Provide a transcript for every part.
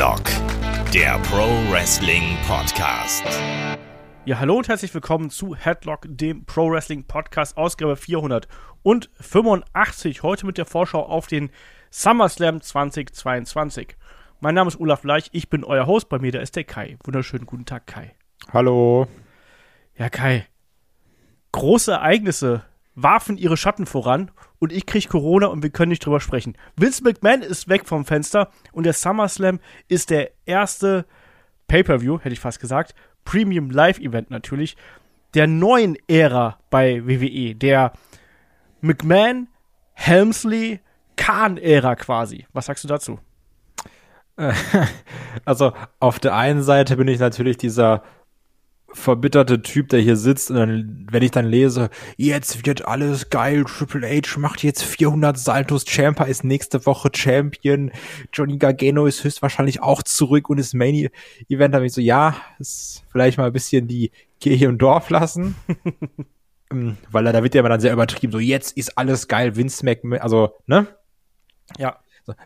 Headlock, der Pro Wrestling Podcast. Ja, hallo und herzlich willkommen zu Headlock, dem Pro Wrestling Podcast, Ausgabe 485. Heute mit der Vorschau auf den SummerSlam 2022. Mein Name ist Olaf Leich, ich bin euer Host. Bei mir da ist der Kai. Wunderschönen guten Tag, Kai. Hallo. Ja, Kai. Große Ereignisse warfen ihre Schatten voran und ich kriege Corona und wir können nicht drüber sprechen. Vince McMahon ist weg vom Fenster und der SummerSlam ist der erste Pay-per-View, hätte ich fast gesagt, Premium Live Event natürlich, der neuen Ära bei WWE, der McMahon, Helmsley, Khan-Ära quasi. Was sagst du dazu? Also auf der einen Seite bin ich natürlich dieser verbitterte Typ, der hier sitzt und dann, wenn ich dann lese, jetzt wird alles geil, Triple H macht jetzt 400 Saltos, Champa ist nächste Woche Champion, Johnny Gargano ist höchstwahrscheinlich auch zurück und ist Main Event, bin ich so, ja, ist vielleicht mal ein bisschen die Kirche im Dorf lassen. Ähm, weil da wird ja immer dann sehr übertrieben, so jetzt ist alles geil, Vince McMahon, also, ne? Ja.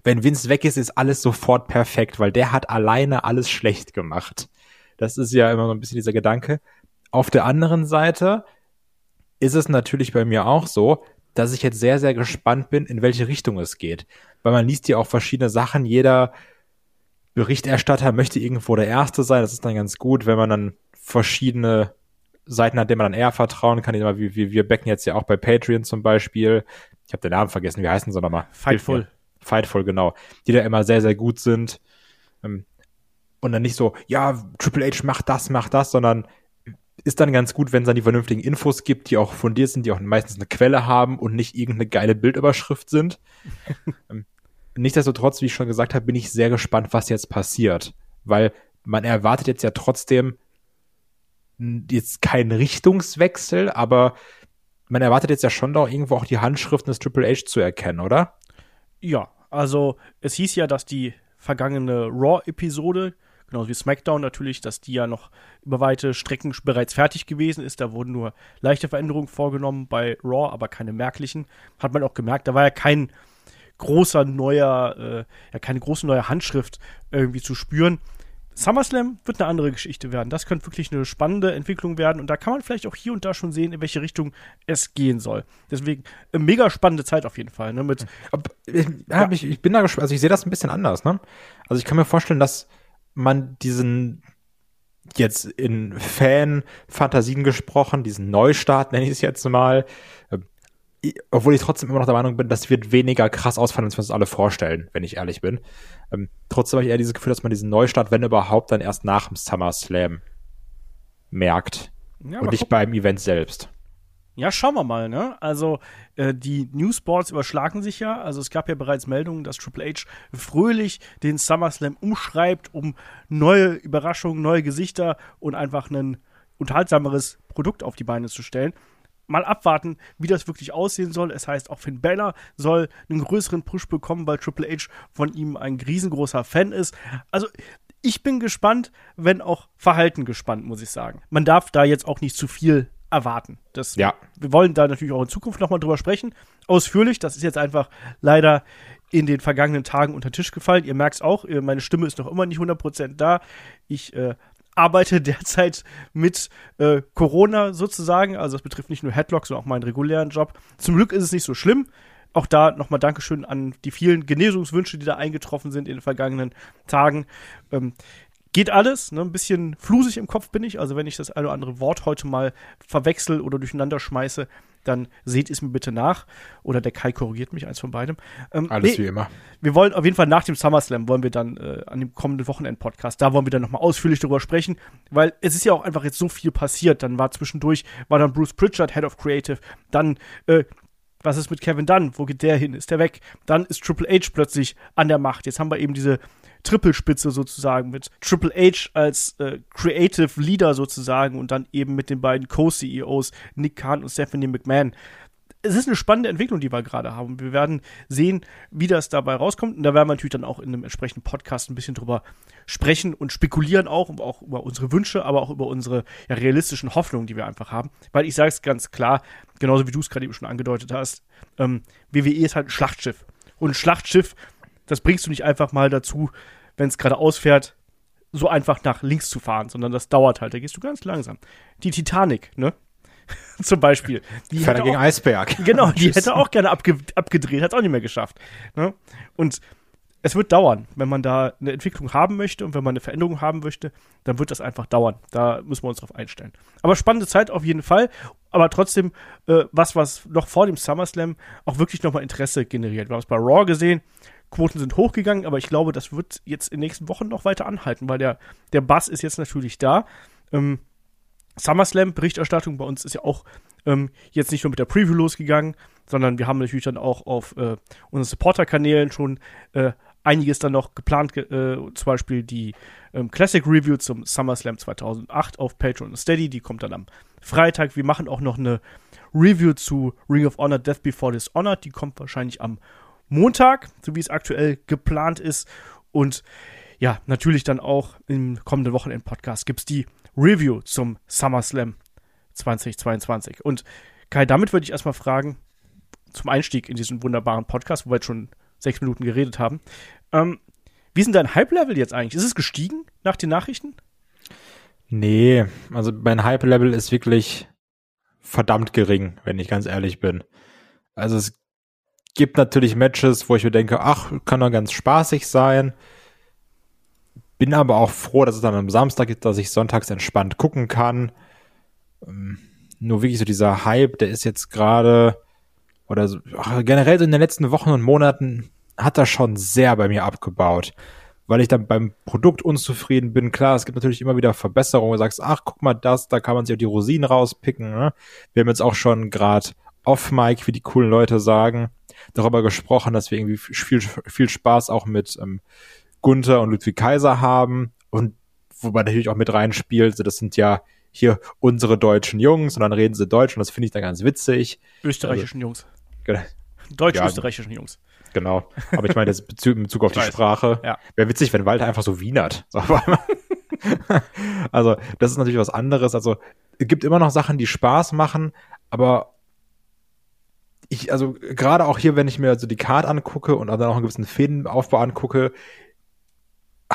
Wenn Vince weg ist, ist alles sofort perfekt, weil der hat alleine alles schlecht gemacht. Das ist ja immer so ein bisschen dieser Gedanke. Auf der anderen Seite ist es natürlich bei mir auch so, dass ich jetzt sehr, sehr gespannt bin, in welche Richtung es geht. Weil man liest ja auch verschiedene Sachen. Jeder Berichterstatter möchte irgendwo der Erste sein. Das ist dann ganz gut, wenn man dann verschiedene Seiten hat, denen man dann eher vertrauen kann. Wie, wie, wir becken jetzt ja auch bei Patreon zum Beispiel. Ich habe den Namen vergessen. Wie heißen sie nochmal? Fightful. Fightful, genau. Die da immer sehr, sehr gut sind. Und dann nicht so, ja, Triple H macht das, macht das, sondern ist dann ganz gut, wenn es dann die vernünftigen Infos gibt, die auch fundiert sind, die auch meistens eine Quelle haben und nicht irgendeine geile Bildüberschrift sind. Ähm, nichtsdestotrotz, wie ich schon gesagt habe, bin ich sehr gespannt, was jetzt passiert, weil man erwartet jetzt ja trotzdem jetzt keinen Richtungswechsel, aber man erwartet jetzt ja schon doch irgendwo auch die Handschriften des Triple H zu erkennen, oder? Ja, also es hieß ja, dass die vergangene Raw-Episode genauso wie SmackDown natürlich, dass die ja noch über weite Strecken bereits fertig gewesen ist. Da wurden nur leichte Veränderungen vorgenommen bei Raw, aber keine merklichen. Hat man auch gemerkt, da war ja kein großer neuer, äh, ja keine große neue Handschrift irgendwie zu spüren. SummerSlam wird eine andere Geschichte werden. Das könnte wirklich eine spannende Entwicklung werden und da kann man vielleicht auch hier und da schon sehen, in welche Richtung es gehen soll. Deswegen eine mega spannende Zeit auf jeden Fall. Ne? Mit, ich, ja, ich, ich bin da gespannt, also ich sehe das ein bisschen anders. Ne? Also ich kann mir vorstellen, dass man diesen jetzt in Fan-Fantasien gesprochen, diesen Neustart nenne ich es jetzt mal, äh, obwohl ich trotzdem immer noch der Meinung bin, das wird weniger krass ausfallen, als wir uns alle vorstellen, wenn ich ehrlich bin. Ähm, trotzdem habe ich eher dieses Gefühl, dass man diesen Neustart, wenn überhaupt, dann erst nach dem Summer Slam merkt. Ja, und nicht beim Event selbst. Ja, schauen wir mal, ne? Also, äh, die Newsboards überschlagen sich ja. Also, es gab ja bereits Meldungen, dass Triple H fröhlich den SummerSlam umschreibt, um neue Überraschungen, neue Gesichter und einfach ein unterhaltsameres Produkt auf die Beine zu stellen. Mal abwarten, wie das wirklich aussehen soll. Es heißt, auch Finn Balor soll einen größeren Push bekommen, weil Triple H von ihm ein riesengroßer Fan ist. Also, ich bin gespannt, wenn auch verhalten gespannt, muss ich sagen. Man darf da jetzt auch nicht zu viel erwarten. Das, ja. Wir wollen da natürlich auch in Zukunft nochmal drüber sprechen. Ausführlich, das ist jetzt einfach leider in den vergangenen Tagen unter den Tisch gefallen. Ihr merkt es auch, äh, meine Stimme ist noch immer nicht 100% da. Ich äh, arbeite derzeit mit äh, Corona sozusagen. Also das betrifft nicht nur Headlock, sondern auch meinen regulären Job. Zum Glück ist es nicht so schlimm. Auch da nochmal Dankeschön an die vielen Genesungswünsche, die da eingetroffen sind in den vergangenen Tagen. Ähm, Geht alles, ne? Ein bisschen flusig im Kopf bin ich. Also, wenn ich das eine oder andere Wort heute mal verwechsel oder durcheinander schmeiße, dann seht es mir bitte nach. Oder der Kai korrigiert mich, eins von beidem. Ähm, alles nee, wie immer. Wir wollen auf jeden Fall nach dem SummerSlam wollen wir dann äh, an dem kommenden Wochenend-Podcast, da wollen wir dann nochmal ausführlich darüber sprechen, weil es ist ja auch einfach jetzt so viel passiert. Dann war zwischendurch, war dann Bruce Pritchard, Head of Creative, dann äh, was ist mit Kevin Dunn? Wo geht der hin? Ist der weg? Dann ist Triple H plötzlich an der Macht. Jetzt haben wir eben diese Trippelspitze sozusagen mit Triple H als äh, Creative Leader sozusagen und dann eben mit den beiden Co-CEOs Nick Khan und Stephanie McMahon. Es ist eine spannende Entwicklung, die wir gerade haben. Wir werden sehen, wie das dabei rauskommt. Und da werden wir natürlich dann auch in einem entsprechenden Podcast ein bisschen drüber sprechen und spekulieren auch, auch über unsere Wünsche, aber auch über unsere ja, realistischen Hoffnungen, die wir einfach haben. Weil ich sage es ganz klar, genauso wie du es gerade eben schon angedeutet hast, ähm, WWE ist halt ein Schlachtschiff. Und ein Schlachtschiff das bringst du nicht einfach mal dazu, wenn es gerade ausfährt, so einfach nach links zu fahren, sondern das dauert halt. Da gehst du ganz langsam. Die Titanic, ne? Zum Beispiel. Die hätte gegen auch, Eisberg. genau, die hätte auch gerne abge abgedreht, hat es auch nicht mehr geschafft. Ne? Und es wird dauern, wenn man da eine Entwicklung haben möchte und wenn man eine Veränderung haben möchte, dann wird das einfach dauern. Da müssen wir uns drauf einstellen. Aber spannende Zeit auf jeden Fall. Aber trotzdem äh, was, was noch vor dem SummerSlam auch wirklich nochmal Interesse generiert. Wir haben es bei Raw gesehen. Quoten sind hochgegangen, aber ich glaube, das wird jetzt in den nächsten Wochen noch weiter anhalten, weil der, der Bass ist jetzt natürlich da. Ähm, SummerSlam-Berichterstattung bei uns ist ja auch ähm, jetzt nicht nur mit der Preview losgegangen, sondern wir haben natürlich dann auch auf äh, unseren Supporter-Kanälen schon äh, einiges dann noch geplant, ge äh, zum Beispiel die ähm, Classic Review zum SummerSlam 2008 auf Patreon und Steady, die kommt dann am Freitag. Wir machen auch noch eine Review zu Ring of Honor Death Before Dishonored, die kommt wahrscheinlich am Montag, so wie es aktuell geplant ist. Und ja, natürlich dann auch im kommenden Wochenend-Podcast gibt es die Review zum SummerSlam 2022. Und Kai, damit würde ich erstmal fragen, zum Einstieg in diesen wunderbaren Podcast, wo wir jetzt schon sechs Minuten geredet haben. Ähm, wie ist denn dein Hype-Level jetzt eigentlich? Ist es gestiegen nach den Nachrichten? Nee, also mein Hype-Level ist wirklich verdammt gering, wenn ich ganz ehrlich bin. Also es gibt natürlich Matches, wo ich mir denke, ach, kann doch ganz spaßig sein. Bin aber auch froh, dass es dann am Samstag gibt, dass ich sonntags entspannt gucken kann. Ähm, nur wirklich so dieser Hype, der ist jetzt gerade oder so, generell so in den letzten Wochen und Monaten hat er schon sehr bei mir abgebaut, weil ich dann beim Produkt unzufrieden bin. Klar, es gibt natürlich immer wieder Verbesserungen, du sagst, ach, guck mal das, da kann man sich auch die Rosinen rauspicken. Ne? Wir haben jetzt auch schon gerade off-Mic, wie die coolen Leute sagen, darüber gesprochen, dass wir irgendwie viel, viel Spaß auch mit ähm, Gunther und Ludwig Kaiser haben und wobei natürlich auch mit reinspielt, so das sind ja hier unsere deutschen Jungs und dann reden sie Deutsch und das finde ich dann ganz witzig. Österreichischen Jungs. Genau. Deutsch-österreichischen Jungs. Genau. Aber ich meine, das in Bezug auf die. Sprache. Ja. Wäre witzig, wenn Walter einfach so wienert. So also, das ist natürlich was anderes. Also, es gibt immer noch Sachen, die Spaß machen, aber ich, also, gerade auch hier, wenn ich mir so die Card angucke und dann auch einen gewissen Fädenaufbau angucke,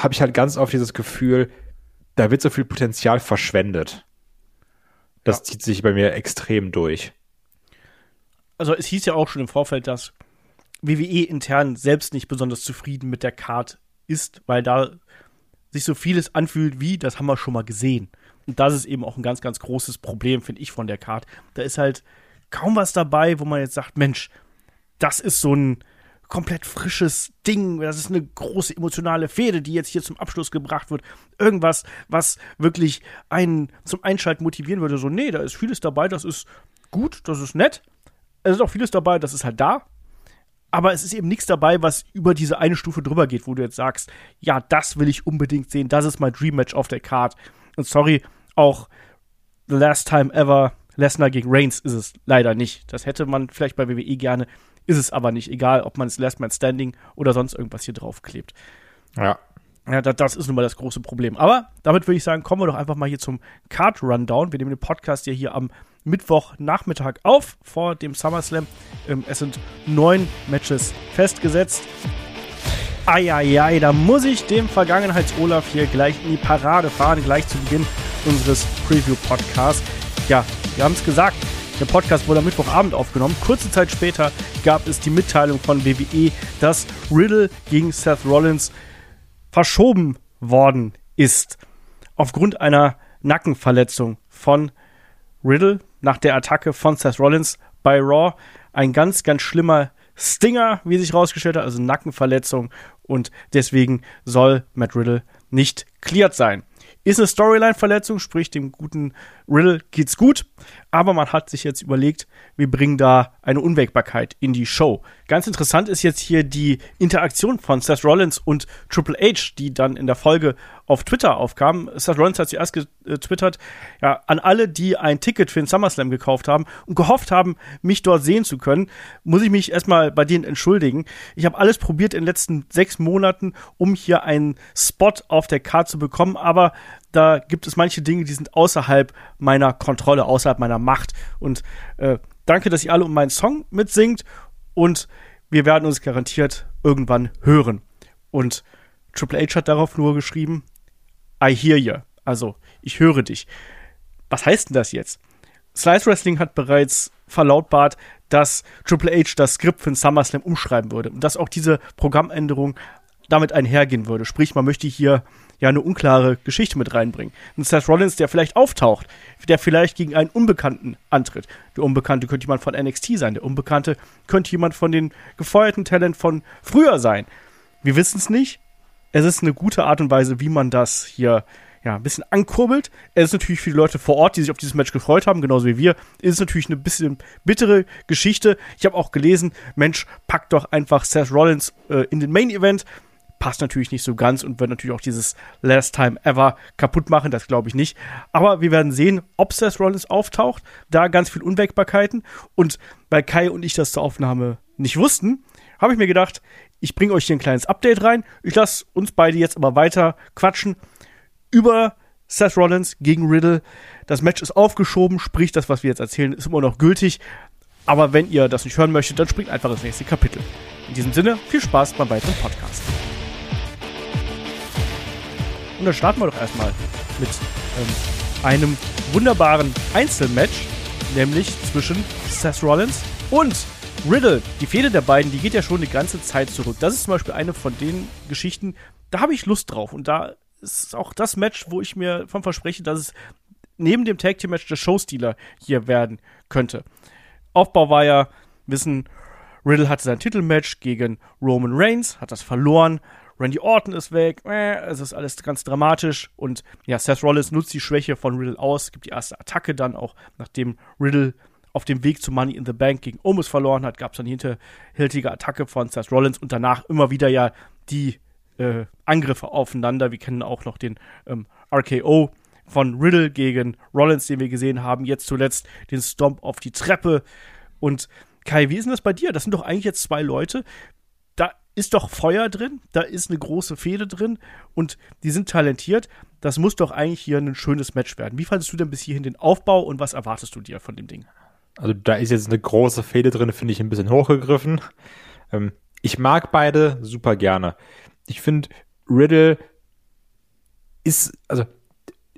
habe ich halt ganz oft dieses Gefühl, da wird so viel Potenzial verschwendet. Das Ja. zieht sich bei mir extrem durch. Also es hieß ja auch schon im Vorfeld, dass WWE intern selbst nicht besonders zufrieden mit der Card ist, weil da sich so vieles anfühlt wie, das haben wir schon mal gesehen. Und das ist eben auch ein ganz, ganz großes Problem, finde ich, von der Card. Da ist halt kaum was dabei, wo man jetzt sagt, Mensch, das ist so ein komplett frisches Ding, das ist eine große emotionale Fehde, die jetzt hier zum Abschluss gebracht wird. Irgendwas, was wirklich einen zum Einschalten motivieren würde. So, nee, da ist vieles dabei, das ist gut, das ist nett. Es ist auch vieles dabei, das ist halt da. Aber es ist eben nichts dabei, was über diese eine Stufe drüber geht, wo du jetzt sagst, ja, das will ich unbedingt sehen, das ist mein Dream Match auf der Card. Und sorry, auch The Last Time Ever Lesnar gegen Reigns ist es leider nicht. Das hätte man vielleicht bei WWE gerne, ist es aber nicht. Egal, ob man es Last Man Standing oder sonst irgendwas hier draufklebt. Ja. Ja, das, das ist nun mal das große Problem. Aber damit würde ich sagen, kommen wir doch einfach mal hier zum Card Rundown. Wir nehmen den Podcast ja hier am Mittwochnachmittag auf vor dem SummerSlam. Ähm, es sind neun Matches festgesetzt. Eieiei, da muss ich dem Vergangenheits-Olaf hier gleich in die Parade fahren, gleich zu Beginn unseres Preview-Podcasts. Ja, wir haben es gesagt, der Podcast wurde am Mittwochabend aufgenommen. Kurze Zeit später gab es die Mitteilung von WWE, dass Riddle gegen Seth Rollins verschoben worden ist. Aufgrund einer Nackenverletzung von Riddle nach der Attacke von Seth Rollins bei Raw. Ein ganz, ganz schlimmer Stinger, wie sich rausgestellt hat, also Nackenverletzung. Und deswegen soll Matt Riddle nicht cleared sein. Ist eine Storyline-Verletzung, sprich dem guten Riddle geht's gut, aber man hat sich jetzt überlegt, wir bringen da eine Unwägbarkeit in die Show. Ganz interessant ist jetzt hier die Interaktion von Seth Rollins und Triple H, die dann in der Folge auf Twitter aufkam. Seth Rollins hat zuerst getwittert, ja, an alle, die ein Ticket für den SummerSlam gekauft haben und gehofft haben, mich dort sehen zu können, muss ich mich erstmal bei denen entschuldigen. Ich habe alles probiert in den letzten sechs Monaten, um hier einen Spot auf der Karte zu bekommen, aber da gibt es manche Dinge, die sind außerhalb meiner Kontrolle, außerhalb meiner Macht. Und äh, danke, dass ihr alle um meinen Song mitsingt und wir werden uns garantiert irgendwann hören. Und Triple H hat darauf nur geschrieben, I hear you. Also, ich höre dich. Was heißt denn das jetzt? Slice Wrestling hat bereits verlautbart, dass Triple H das Skript für den SummerSlam umschreiben würde und dass auch diese Programmänderung damit einhergehen würde. Sprich, man möchte hier ja eine unklare Geschichte mit reinbringen. Ein Seth Rollins, der vielleicht auftaucht, der vielleicht gegen einen Unbekannten antritt. Der Unbekannte könnte jemand von NXT sein, der Unbekannte könnte jemand von den gefeuerten Talent von früher sein. Wir wissen es nicht. Es ist eine gute Art und Weise, wie man das hier ja, ein bisschen ankurbelt. Es ist natürlich für die Leute vor Ort, die sich auf dieses Match gefreut haben, genauso wie wir, ist es natürlich eine bisschen bittere Geschichte. Ich habe auch gelesen, Mensch, packt doch einfach Seth Rollins äh, in den Main Event. Passt natürlich nicht so ganz und wird natürlich auch dieses Last Time Ever kaputt machen, das glaube ich nicht. Aber wir werden sehen, ob Seth Rollins auftaucht. Da ganz viel Unwägbarkeiten. Und weil Kai und ich das zur Aufnahme nicht wussten, habe ich mir gedacht, ich bringe euch hier ein kleines Update rein. Ich lasse uns beide jetzt aber weiter quatschen über Seth Rollins gegen Riddle. Das Match ist aufgeschoben, sprich, das, was wir jetzt erzählen, ist immer noch gültig. Aber wenn ihr das nicht hören möchtet, dann springt einfach ins nächste Kapitel. In diesem Sinne, viel Spaß beim weiteren Podcast. Und dann starten wir doch erstmal mit ähm, einem wunderbaren Einzelmatch, nämlich zwischen Seth Rollins und Riddle. Die Fehde der beiden, die geht ja schon eine ganze Zeit zurück. Das ist zum Beispiel eine von den Geschichten, da habe ich Lust drauf. Und da ist auch das Match, wo ich mir von verspreche, dass es neben dem Tag Team Match der Showstealer hier werden könnte. Aufbau war ja, wissen, Riddle hatte sein Titelmatch gegen Roman Reigns, hat das verloren. Randy Orton ist weg, es ist alles ganz dramatisch und ja, Seth Rollins nutzt die Schwäche von Riddle aus, gibt die erste Attacke dann auch, nachdem Riddle auf dem Weg zu Money in the Bank gegen Omos verloren hat, gab es dann die hinterhältige Attacke von Seth Rollins und danach immer wieder ja die äh, Angriffe aufeinander. Wir kennen auch noch den ähm, RKO von Riddle gegen Rollins, den wir gesehen haben. Jetzt zuletzt den Stomp auf die Treppe. Und Kai, wie ist denn das bei dir? Das sind doch eigentlich jetzt zwei Leute. Ist doch Feuer drin, da ist eine große Fehde drin und die sind talentiert. Das muss doch eigentlich hier ein schönes Match werden. Wie fandest du denn bis hierhin den Aufbau und was erwartest du dir von dem Ding? Also da ist jetzt eine große Fehde drin, finde ich ein bisschen hochgegriffen. Ähm, ich mag beide super gerne ich finde, Riddle ist, also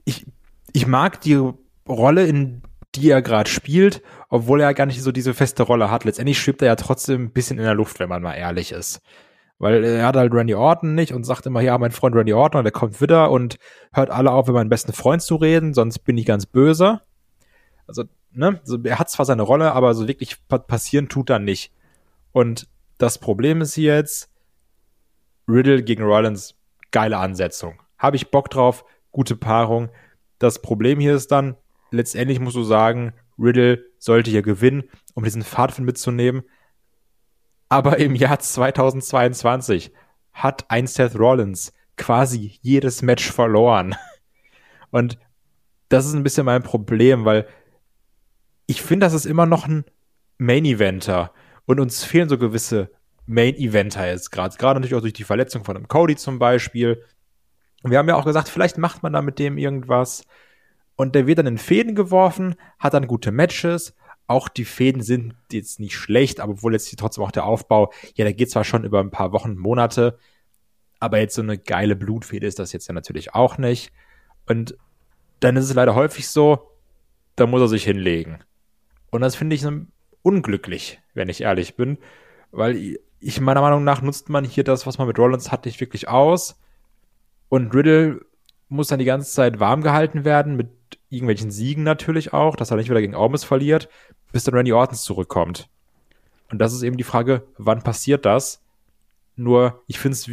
ich, ich mag die Rolle, in die er gerade spielt, obwohl er gar nicht so diese feste Rolle hat. Letztendlich schwebt er ja trotzdem ein bisschen in der Luft, wenn man mal ehrlich ist. Weil er hat halt Randy Orton nicht und sagt immer, ja, mein Freund Randy Orton, der kommt wieder und hört alle auf, über meinen besten Freund zu reden, sonst bin ich ganz böse. Also, ne, so, er hat zwar seine Rolle, aber so wirklich passieren tut er nicht. Und das Problem ist jetzt, Riddle gegen Rollins, geile Ansetzung. Habe ich Bock drauf, gute Paarung. Das Problem hier ist dann, letztendlich musst du sagen, Riddle sollte hier gewinnen, um diesen Pfadfind mitzunehmen. Aber im Jahr 2022 hat ein Seth Rollins quasi jedes Match verloren. Und das ist ein bisschen mein Problem, weil ich finde, das ist immer noch ein Main Eventer. Und uns fehlen so gewisse Main Eventer jetzt gerade. Gerade natürlich auch durch die Verletzung von einem Cody zum Beispiel. Und wir haben ja auch gesagt, vielleicht macht man da mit dem irgendwas. Und der wird dann in Fäden geworfen, hat dann gute Matches. Auch die Fäden sind jetzt nicht schlecht, aber obwohl jetzt hier trotzdem auch der Aufbau, ja, der geht zwar schon über ein paar Wochen, Monate, aber jetzt so eine geile Blutfede ist das jetzt ja natürlich auch nicht. Und dann ist es leider häufig so, da muss er sich hinlegen. Und das finde ich unglücklich, wenn ich ehrlich bin, weil ich meiner Meinung nach nutzt man hier das, was man mit Rollins hat, nicht wirklich aus. Und Riddle muss dann die ganze Zeit warm gehalten werden, mit irgendwelchen Siegen natürlich auch, dass er nicht wieder gegen Ormus verliert, bis dann Randy Orton zurückkommt. Und das ist eben die Frage, wann passiert das? Nur, ich finde es,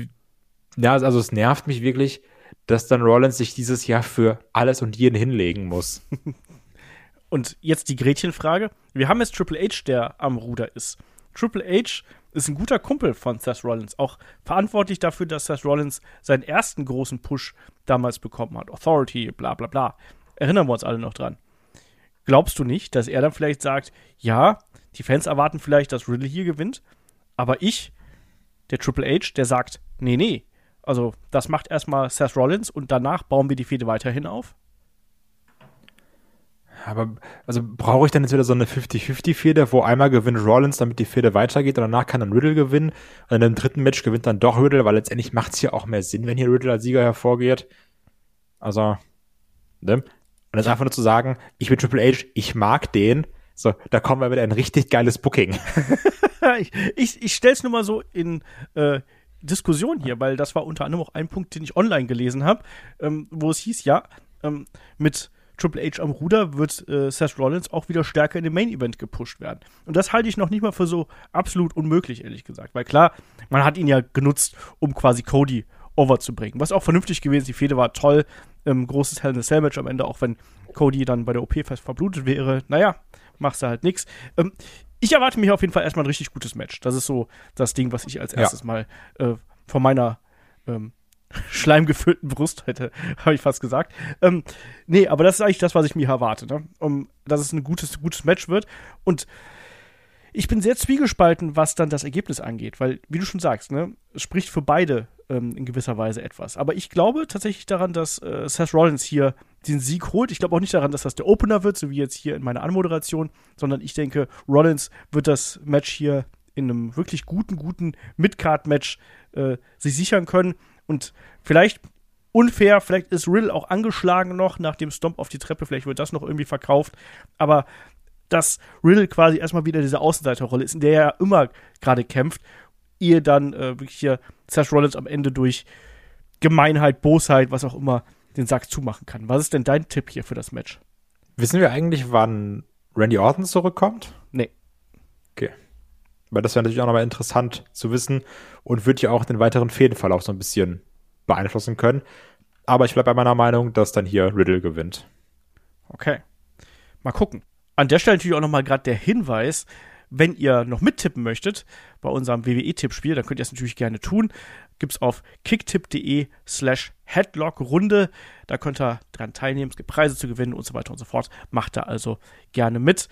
ja, also es nervt mich wirklich, dass dann Rollins sich dieses Jahr für alles und jeden hinlegen muss. und jetzt die Gretchenfrage. Wir haben jetzt Triple H, der am Ruder ist. Triple H ist ein guter Kumpel von Seth Rollins, auch verantwortlich dafür, dass Seth Rollins seinen ersten großen Push damals bekommen hat. Authority, bla bla bla. Erinnern wir uns alle noch dran. Glaubst du nicht, dass er dann vielleicht sagt, ja, die Fans erwarten vielleicht, dass Riddle hier gewinnt, aber ich, der Triple H, der sagt, nee, nee. Also, das macht erstmal Seth Rollins und danach bauen wir die Fehde weiterhin auf? Aber, also brauche ich dann jetzt wieder so eine 50-50-Fehde, wo einmal gewinnt Rollins, damit die Fehde weitergeht und danach kann dann Riddle gewinnen und in dem dritten Match gewinnt dann doch Riddle, weil letztendlich macht es hier auch mehr Sinn, wenn hier Riddle als Sieger hervorgeht. Also, ne? Und das einfach nur zu sagen, ich bin Triple H, ich mag den, so, da kommen wir wieder ein richtig geiles Booking. ich ich, ich stelle es nur mal so in äh, Diskussion hier, weil das war unter anderem auch ein Punkt, den ich online gelesen habe, ähm, wo es hieß, ja, ähm, mit Triple H am Ruder wird äh, Seth Rollins auch wieder stärker in dem Main Event gepusht werden. Und das halte ich noch nicht mal für so absolut unmöglich, ehrlich gesagt. Weil klar, man hat ihn ja genutzt, um quasi Cody overzubringen. Was auch vernünftig gewesen. Die Fehde war toll. Ähm, großes Hell in a Cell Match am Ende, auch wenn Cody dann bei der OP fest verblutet wäre. Naja, machst du halt nichts. Ähm, ich erwarte mir auf jeden Fall erstmal ein richtig gutes Match. Das ist so das Ding, was ich als erstes ja. mal äh, von meiner ähm, schleimgefüllten Brust hätte, habe ich fast gesagt. Ähm, nee, aber das ist eigentlich das, was ich mir erwarte, ne? um, dass es ein gutes, gutes Match wird. Und ich bin sehr zwiegespalten, was dann das Ergebnis angeht, weil, wie du schon sagst, ne, es spricht für beide ähm, in gewisser Weise etwas. Aber ich glaube tatsächlich daran, dass äh, Seth Rollins hier den Sieg holt. Ich glaube auch nicht daran, dass das der Opener wird, so wie jetzt hier in meiner Anmoderation, sondern ich denke, Rollins wird das Match hier in einem wirklich guten, guten Midcard-Match äh, sich sichern können. Und vielleicht unfair, vielleicht ist Riddle auch angeschlagen noch nach dem Stomp auf die Treppe, vielleicht wird das noch irgendwie verkauft. Aber dass Riddle quasi erstmal wieder diese Außenseiterrolle ist, in der er immer gerade kämpft, ehe dann äh, wirklich hier Seth Rollins am Ende durch Gemeinheit, Bosheit, was auch immer, den Sack zumachen kann. Was ist denn dein Tipp hier für das Match? Wissen wir eigentlich, wann Randy Orton zurückkommt? Nee. Okay. Weil das wäre natürlich auch nochmal interessant zu wissen und wird ja auch den weiteren Fädenverlauf so ein bisschen beeinflussen können. Aber ich bleibe bei meiner Meinung, dass dann hier Riddle gewinnt. Okay. Mal gucken. An der Stelle natürlich auch nochmal gerade der Hinweis, wenn ihr noch mittippen möchtet bei unserem WWE-Tippspiel, dann könnt ihr es natürlich gerne tun. Gibt es auf kicktipp.de slash Headlock-Runde. Da könnt ihr dran teilnehmen, es gibt Preise zu gewinnen und so weiter und so fort. Macht da also gerne mit.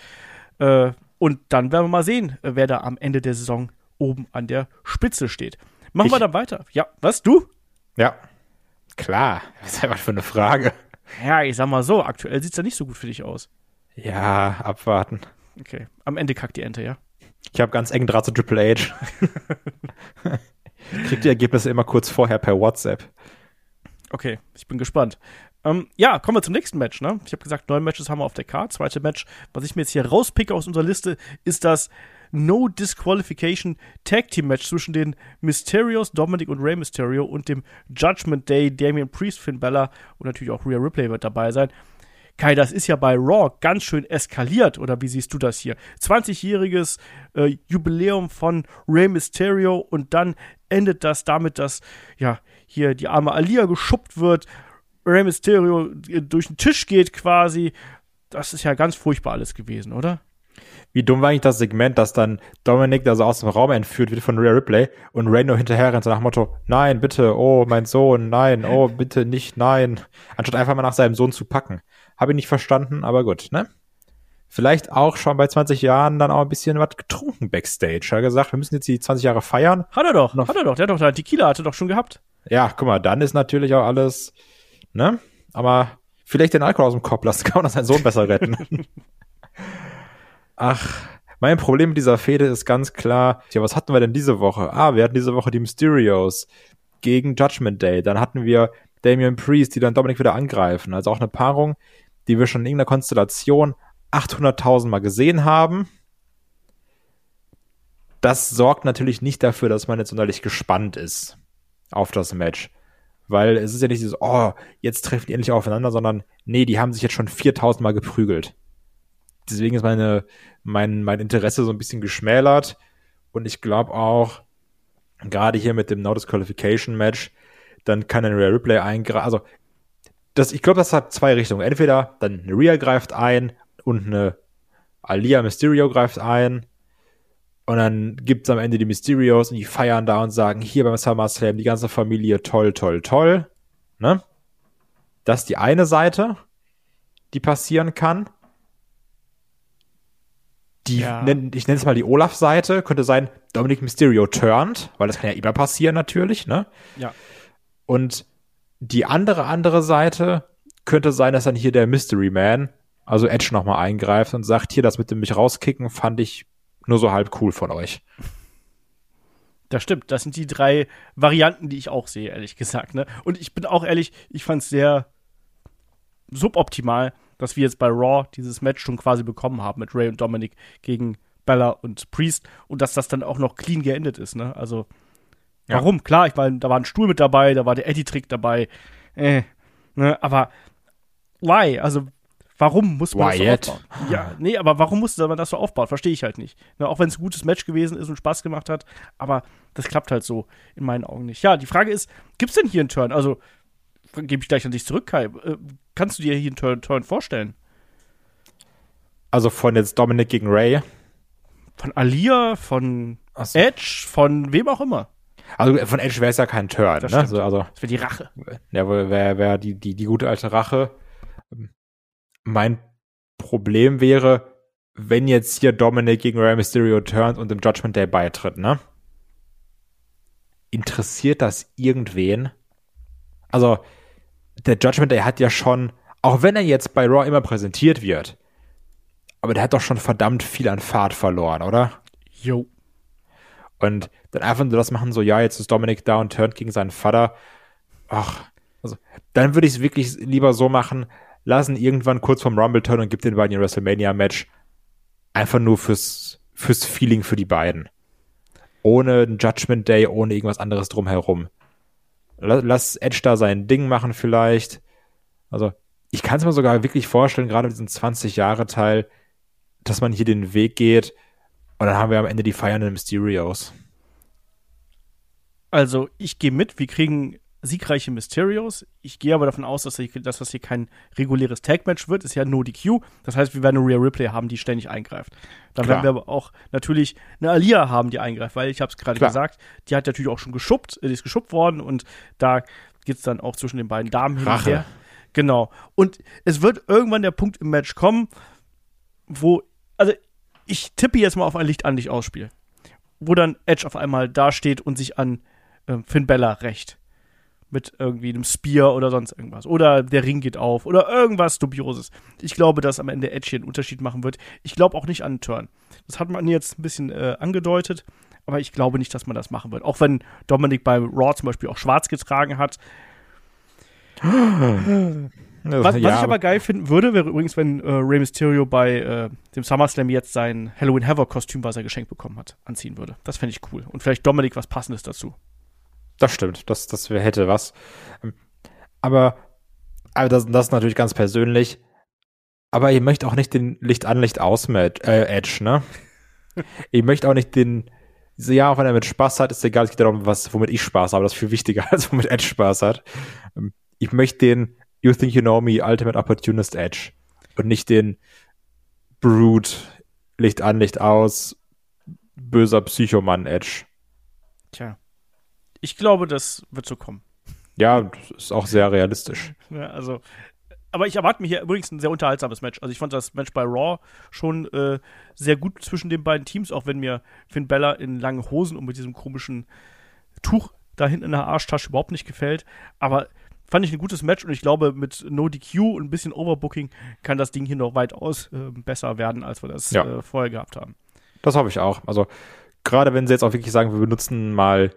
Äh, und dann werden wir mal sehen, äh, wer da am Ende der Saison oben an der Spitze steht. Machen ich, wir dann weiter. Ja, was, du? Ja, klar. Was ist einfach für eine Frage? Ja, ich sag mal so, aktuell sieht es ja nicht so gut für dich aus. Ja, abwarten. Okay, am Ende kackt die Ente, ja? Ich habe ganz engen Draht zu Triple H. Kriegt die Ergebnisse immer kurz vorher per WhatsApp. Okay, ich bin gespannt. Ähm, ja, kommen wir zum nächsten Match. Ne? Ich habe gesagt, neun Matches haben wir auf der Karte. Zweite Match, was ich mir jetzt hier rauspicke aus unserer Liste, ist das No Disqualification Tag Team Match zwischen den Mysterios, Dominic und Rey Mysterio und dem Judgment Day, Damian Priest, Finn Bella und natürlich auch Rhea Ripley wird dabei sein. Kai, das ist ja bei Raw ganz schön eskaliert, oder wie siehst du das hier? 20-jähriges äh, Jubiläum von Rey Mysterio und dann endet das damit, dass ja hier die arme Alia geschuppt wird, Rey Mysterio äh, durch den Tisch geht quasi. Das ist ja ganz furchtbar alles gewesen, oder? Wie dumm war eigentlich das Segment, dass dann Dominic da so aus dem Raum entführt wird von Rhea Ripley und nur hinterher rennt so nach dem Motto, nein, bitte, oh, mein Sohn, nein, oh, bitte nicht, nein. Anstatt einfach mal nach seinem Sohn zu packen. Habe ich nicht verstanden, aber gut, ne? Vielleicht auch schon bei 20 Jahren dann auch ein bisschen was getrunken backstage. Er hat gesagt, wir müssen jetzt die 20 Jahre feiern. Hat er doch, Noch hat er doch. Der hat doch, der Tequila hatte doch schon gehabt. Ja, guck mal, dann ist natürlich auch alles, ne? Aber vielleicht den Alkohol aus dem Kopf lassen, kann man seinen Sohn besser retten. Ach, mein Problem mit dieser Fehde ist ganz klar, ja, was hatten wir denn diese Woche? Ah, wir hatten diese Woche die Mysterios gegen Judgment Day. Dann hatten wir Damian Priest, die dann Dominik wieder angreifen. Also auch eine Paarung, die wir schon in irgendeiner Konstellation 800.000 Mal gesehen haben. Das sorgt natürlich nicht dafür, dass man jetzt sonderlich gespannt ist auf das Match. Weil es ist ja nicht so, oh, jetzt treffen die endlich aufeinander, sondern nee, die haben sich jetzt schon 4000 Mal geprügelt. Deswegen ist meine, mein, mein Interesse so ein bisschen geschmälert. Und ich glaube auch, gerade hier mit dem No Disqualification Match, dann kann ein Rhea Replay eingreifen. Also, das, ich glaube, das hat zwei Richtungen. Entweder dann eine Rhea greift ein und eine Alia Mysterio greift ein. Und dann gibt's am Ende die Mysterios und die feiern da und sagen, hier beim SummerSlam die ganze Familie toll, toll, toll. Ne? Das ist die eine Seite, die passieren kann. Die, ja. nenn, ich nenne es mal die Olaf-Seite, könnte sein, Dominic Mysterio turned, weil das kann ja immer passieren natürlich, ne? Ja. Und die andere, andere Seite könnte sein, dass dann hier der Mystery Man Also Edge nochmal eingreift und sagt, hier, das mit dem mich rauskicken, fand ich nur so halb cool von euch. Das stimmt. Das sind die drei Varianten, die ich auch sehe, ehrlich gesagt. Ne? Und ich bin auch ehrlich, ich fand es sehr suboptimal, dass wir jetzt bei Raw dieses Match schon quasi bekommen haben mit Ray und Dominic gegen Bella und Priest und dass das dann auch noch clean geendet ist. Ne? Also, ja. warum? Klar, ich meine, da war ein Stuhl mit dabei, da war der Eddie-Trick dabei. Äh, ne? Aber why? Also, Warum muss man Why das so aufbauen? Ja, nee, aber warum musste man das so aufbauen? Verstehe ich halt nicht. Ne, auch wenn es ein gutes Match gewesen ist und Spaß gemacht hat, aber das klappt halt so in meinen Augen nicht. Ja, die Frage ist, gibt es denn hier einen Turn? Also, gebe ich gleich an dich zurück, Kai. Äh, kannst du dir hier einen Turn, Turn vorstellen? Also von jetzt Dominic gegen Ray? Von Alia, von so. Edge, von wem auch immer. Also von Edge wäre es ja kein Turn, das ne? Also, also, das wäre die Rache. Ja, wäre wär die, die, die gute alte Rache. Mein Problem wäre, wenn jetzt hier Dominic gegen Rey Mysterio turnt und im Judgment Day beitritt, ne? Interessiert das irgendwen? Also, der Judgment Day hat ja schon, auch wenn er jetzt bei Raw immer präsentiert wird, aber der hat doch schon verdammt viel an Fahrt verloren, oder? Jo. Und dann einfach nur das machen, so, ja, jetzt ist Dominic da und turnt gegen seinen Vater. Ach, also, dann würde ich es wirklich lieber so machen, lassen irgendwann kurz vorm Rumble turn und gibt den beiden ihr WrestleMania-Match. Einfach nur fürs, fürs Feeling für die beiden. Ohne ein Judgment Day, ohne irgendwas anderes drumherum. Lass Edge da sein Ding machen vielleicht. Also, ich kann es mir sogar wirklich vorstellen, gerade mit diesem 20-Jahre-Teil, dass man hier den Weg geht und dann haben wir am Ende die feiernden Mysterios. Also, ich gehe mit. Wir kriegen siegreiche Mysterios. Ich gehe aber davon aus, dass, ich, dass das hier kein reguläres Tag-Match wird. Ist ja no DQ. Das heißt, wir werden eine Rhea Ripley haben, die ständig eingreift. Dann Klar. werden wir aber auch natürlich eine Alia haben, die eingreift, weil ich habe es gerade gesagt, die hat natürlich auch schon geschubbt, die ist geschubbt worden und da geht es dann auch zwischen den beiden Damen hin und her. Genau. Und es wird irgendwann der Punkt im Match kommen, wo, ich tippe jetzt mal auf ein Licht an Licht ausspiel, wo dann Edge auf einmal dasteht und sich an äh, Finn Bella rächt mit irgendwie einem Spear oder sonst irgendwas. Oder der Ring geht auf oder irgendwas Dubioses. Ich glaube, dass am Ende Edge hier einen Unterschied machen wird. Ich glaube auch nicht an einen Turn. Das hat man jetzt ein bisschen äh, angedeutet, aber ich glaube nicht, dass man das machen wird. Auch wenn Dominik bei Raw zum Beispiel auch schwarz getragen hat. Was, was ja, ich aber geil finden würde, wäre übrigens, wenn äh, Rey Mysterio bei äh, dem SummerSlam jetzt sein Halloween Havoc-Kostüm, was er geschenkt bekommen hat, anziehen würde. Das fände ich cool. Und vielleicht Dominik was Passendes dazu. Das stimmt, das, das hätte was. Ähm, aber, aber das, das ist natürlich ganz persönlich. Aber ihr möchtet auch nicht den Licht an, Licht aus äh, Edge, ne? ihr möchtet auch nicht den, ja, auch wenn er mit Spaß hat, ist egal, es geht darum, was, womit ich Spaß habe, das ist viel wichtiger, als womit Edge Spaß hat. Ähm, ich möchte den You Think You Know Me Ultimate Opportunist Edge und nicht den Brute Licht an, Licht aus, böser Psychomann Edge. Tja. Ich glaube, das wird so kommen. Ja, das ist auch sehr realistisch. Ja, also, aber ich erwarte mir hier übrigens ein sehr unterhaltsames Match. Also ich fand das Match bei Raw schon äh, sehr gut zwischen den beiden Teams, auch wenn mir Finn Bella in langen Hosen und mit diesem komischen Tuch da hinten in der Arschtasche überhaupt nicht gefällt. Aber fand ich ein gutes Match und ich glaube, mit No DQ und ein bisschen Overbooking kann das Ding hier noch weitaus äh, besser werden, als wir das ja. äh, vorher gehabt haben. Das hoffe ich auch. Also gerade wenn sie jetzt auch wirklich sagen, wir benutzen mal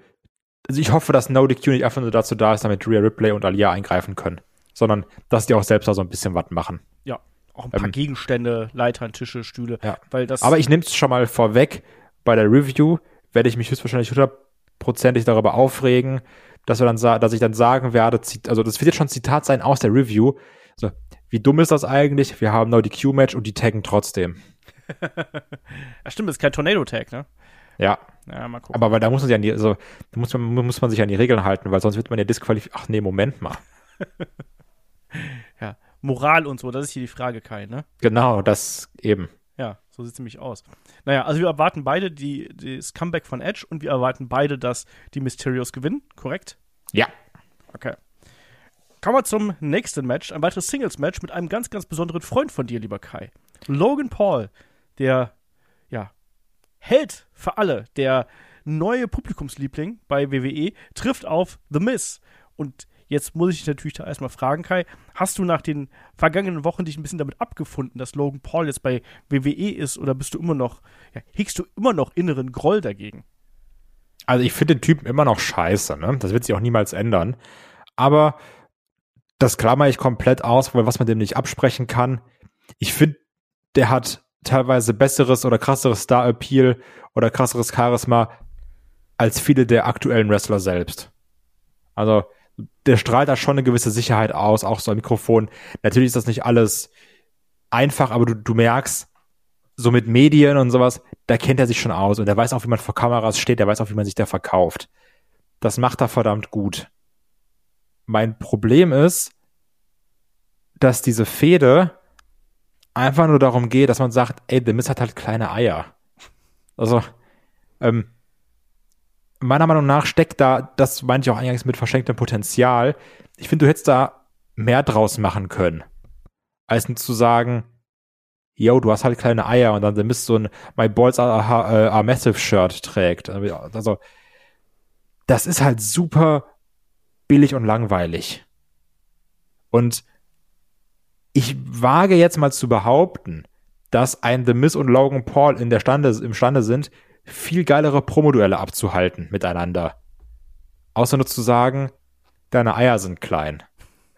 also ich hoffe, dass No DQ nicht einfach nur dazu da ist, damit Rhea Ripley und Alia eingreifen können, sondern dass die auch selbst da so ein bisschen was machen. Ja, auch ein paar ähm, Gegenstände, Leitern, Tische, Stühle. Ja. Weil das Aber ich nehme es schon mal vorweg, bei der Review werde ich mich höchstwahrscheinlich hundertprozentig darüber aufregen, dass, wir dann dass ich dann sagen werde, also das wird jetzt schon ein Zitat sein aus der Review, also, wie dumm ist das eigentlich? Wir haben No DQ-Match und die taggen trotzdem. ja, stimmt, das ist kein Tornado-Tag, ne? Ja. Ja, mal gucken. Aber weil da muss man sich an die, also, da muss man, muss man sich an die Regeln halten, weil sonst wird man ja disqualifiziert. Ach nee, Moment mal. ja, Moral und so, das ist hier die Frage, Kai, ne? Genau, das eben. Ja, so sieht es nämlich aus. Naja, also wir erwarten beide die, das Comeback von Edge und wir erwarten beide, dass die Mysterios gewinnen, korrekt? Ja. Okay. Kommen wir zum nächsten Match, ein weiteres Singles-Match mit einem ganz, ganz besonderen Freund von dir, lieber Kai. Logan Paul, der Held für alle, der neue Publikumsliebling bei WWE, trifft auf The Miz. Und Jetzt muss ich natürlich da erstmal fragen, Kai, hast du nach den vergangenen Wochen dich ein bisschen damit abgefunden, dass Logan Paul jetzt bei WWE ist oder bist du immer noch, ja, hegst du immer noch inneren Groll dagegen? Also ich finde den Typen immer noch scheiße, ne? Das wird sich auch niemals ändern. Aber das klammer ich komplett aus, weil was man dem nicht absprechen kann. Ich finde, der hat teilweise besseres oder krasseres Star-Appeal oder krasseres Charisma als viele der aktuellen Wrestler selbst. Also, der strahlt da schon eine gewisse Sicherheit aus, auch so ein Mikrofon. Natürlich ist das nicht alles einfach, aber du, du merkst, so mit Medien und sowas, da kennt er sich schon aus und er weiß auch, wie man vor Kameras steht, er weiß auch, wie man sich da verkauft. Das macht er verdammt gut. Mein Problem ist, dass diese Fehde einfach nur darum geht, dass man sagt, ey, The Miz hat halt kleine Eier. Also, ähm, meiner Meinung nach steckt da, das meine ich auch eingangs mit verschenktem Potenzial. Ich finde, du hättest da mehr draus machen können, als nur zu sagen, yo, du hast halt kleine Eier und dann The Miz so ein My Balls are, are, are Massive Shirt trägt. Also, das ist halt super billig und langweilig. Und ich wage jetzt mal zu behaupten, dass ein The Miz und Logan Paul in der Stande, imstande sind, viel geilere Promoduelle abzuhalten miteinander. Außer nur zu sagen, deine Eier sind klein.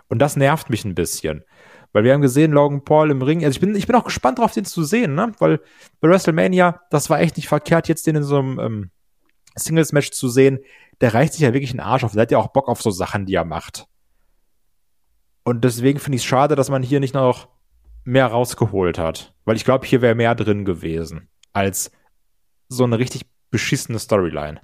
Und das nervt mich ein bisschen. Weil wir haben gesehen, Logan Paul im Ring, also ich bin, ich bin auch gespannt drauf, den zu sehen, ne? Weil bei WrestleMania, das war echt nicht verkehrt, jetzt den in so einem ähm, Singles-Match zu sehen. Der reicht sich ja wirklich einen Arsch auf. Der hat ja auch Bock auf so Sachen, die er macht. Und deswegen finde ich es schade, dass man hier nicht noch mehr rausgeholt hat. Weil ich glaube, hier wäre mehr drin gewesen als so eine richtig beschissene Storyline.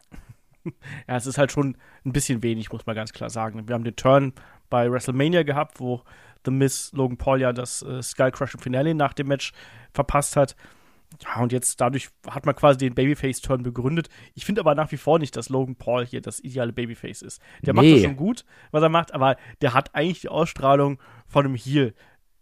Ja, es ist halt schon ein bisschen wenig, muss man ganz klar sagen. Wir haben den Turn bei WrestleMania gehabt, wo The Miss Logan Paul ja das äh, Crushing Finale nach dem Match verpasst hat. Ja, und jetzt dadurch hat man quasi den Babyface-Turn begründet. Ich finde aber nach wie vor nicht, dass Logan Paul hier das ideale Babyface ist. Der nee. macht das schon gut, was er macht, aber der hat eigentlich die Ausstrahlung von einem Heel.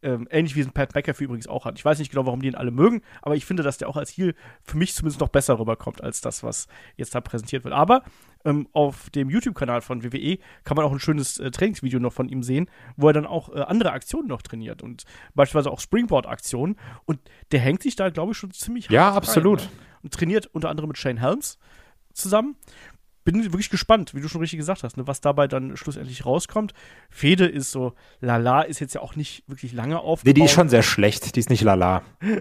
Ähm, ähnlich wie es ein Pat McAfee übrigens auch hat. Ich weiß nicht genau, warum die ihn alle mögen, aber ich finde, dass der auch als Heel für mich zumindest noch besser rüberkommt als das, was jetzt da präsentiert wird. Aber ähm, auf dem YouTube-Kanal von WWE kann man auch ein schönes äh, Trainingsvideo noch von ihm sehen, wo er dann auch äh, andere Aktionen noch trainiert und beispielsweise auch Springboard-Aktionen. Und der hängt sich da, glaube ich, schon ziemlich Ja, absolut. Rein, ne? Und trainiert unter anderem mit Shane Helms zusammen bin wirklich gespannt, wie du schon richtig gesagt hast, ne, was dabei dann schlussendlich rauskommt. Fede ist so, Lala ist jetzt ja auch nicht wirklich lange aufgebaut. Nee, die ist schon sehr schlecht, die ist nicht Lala.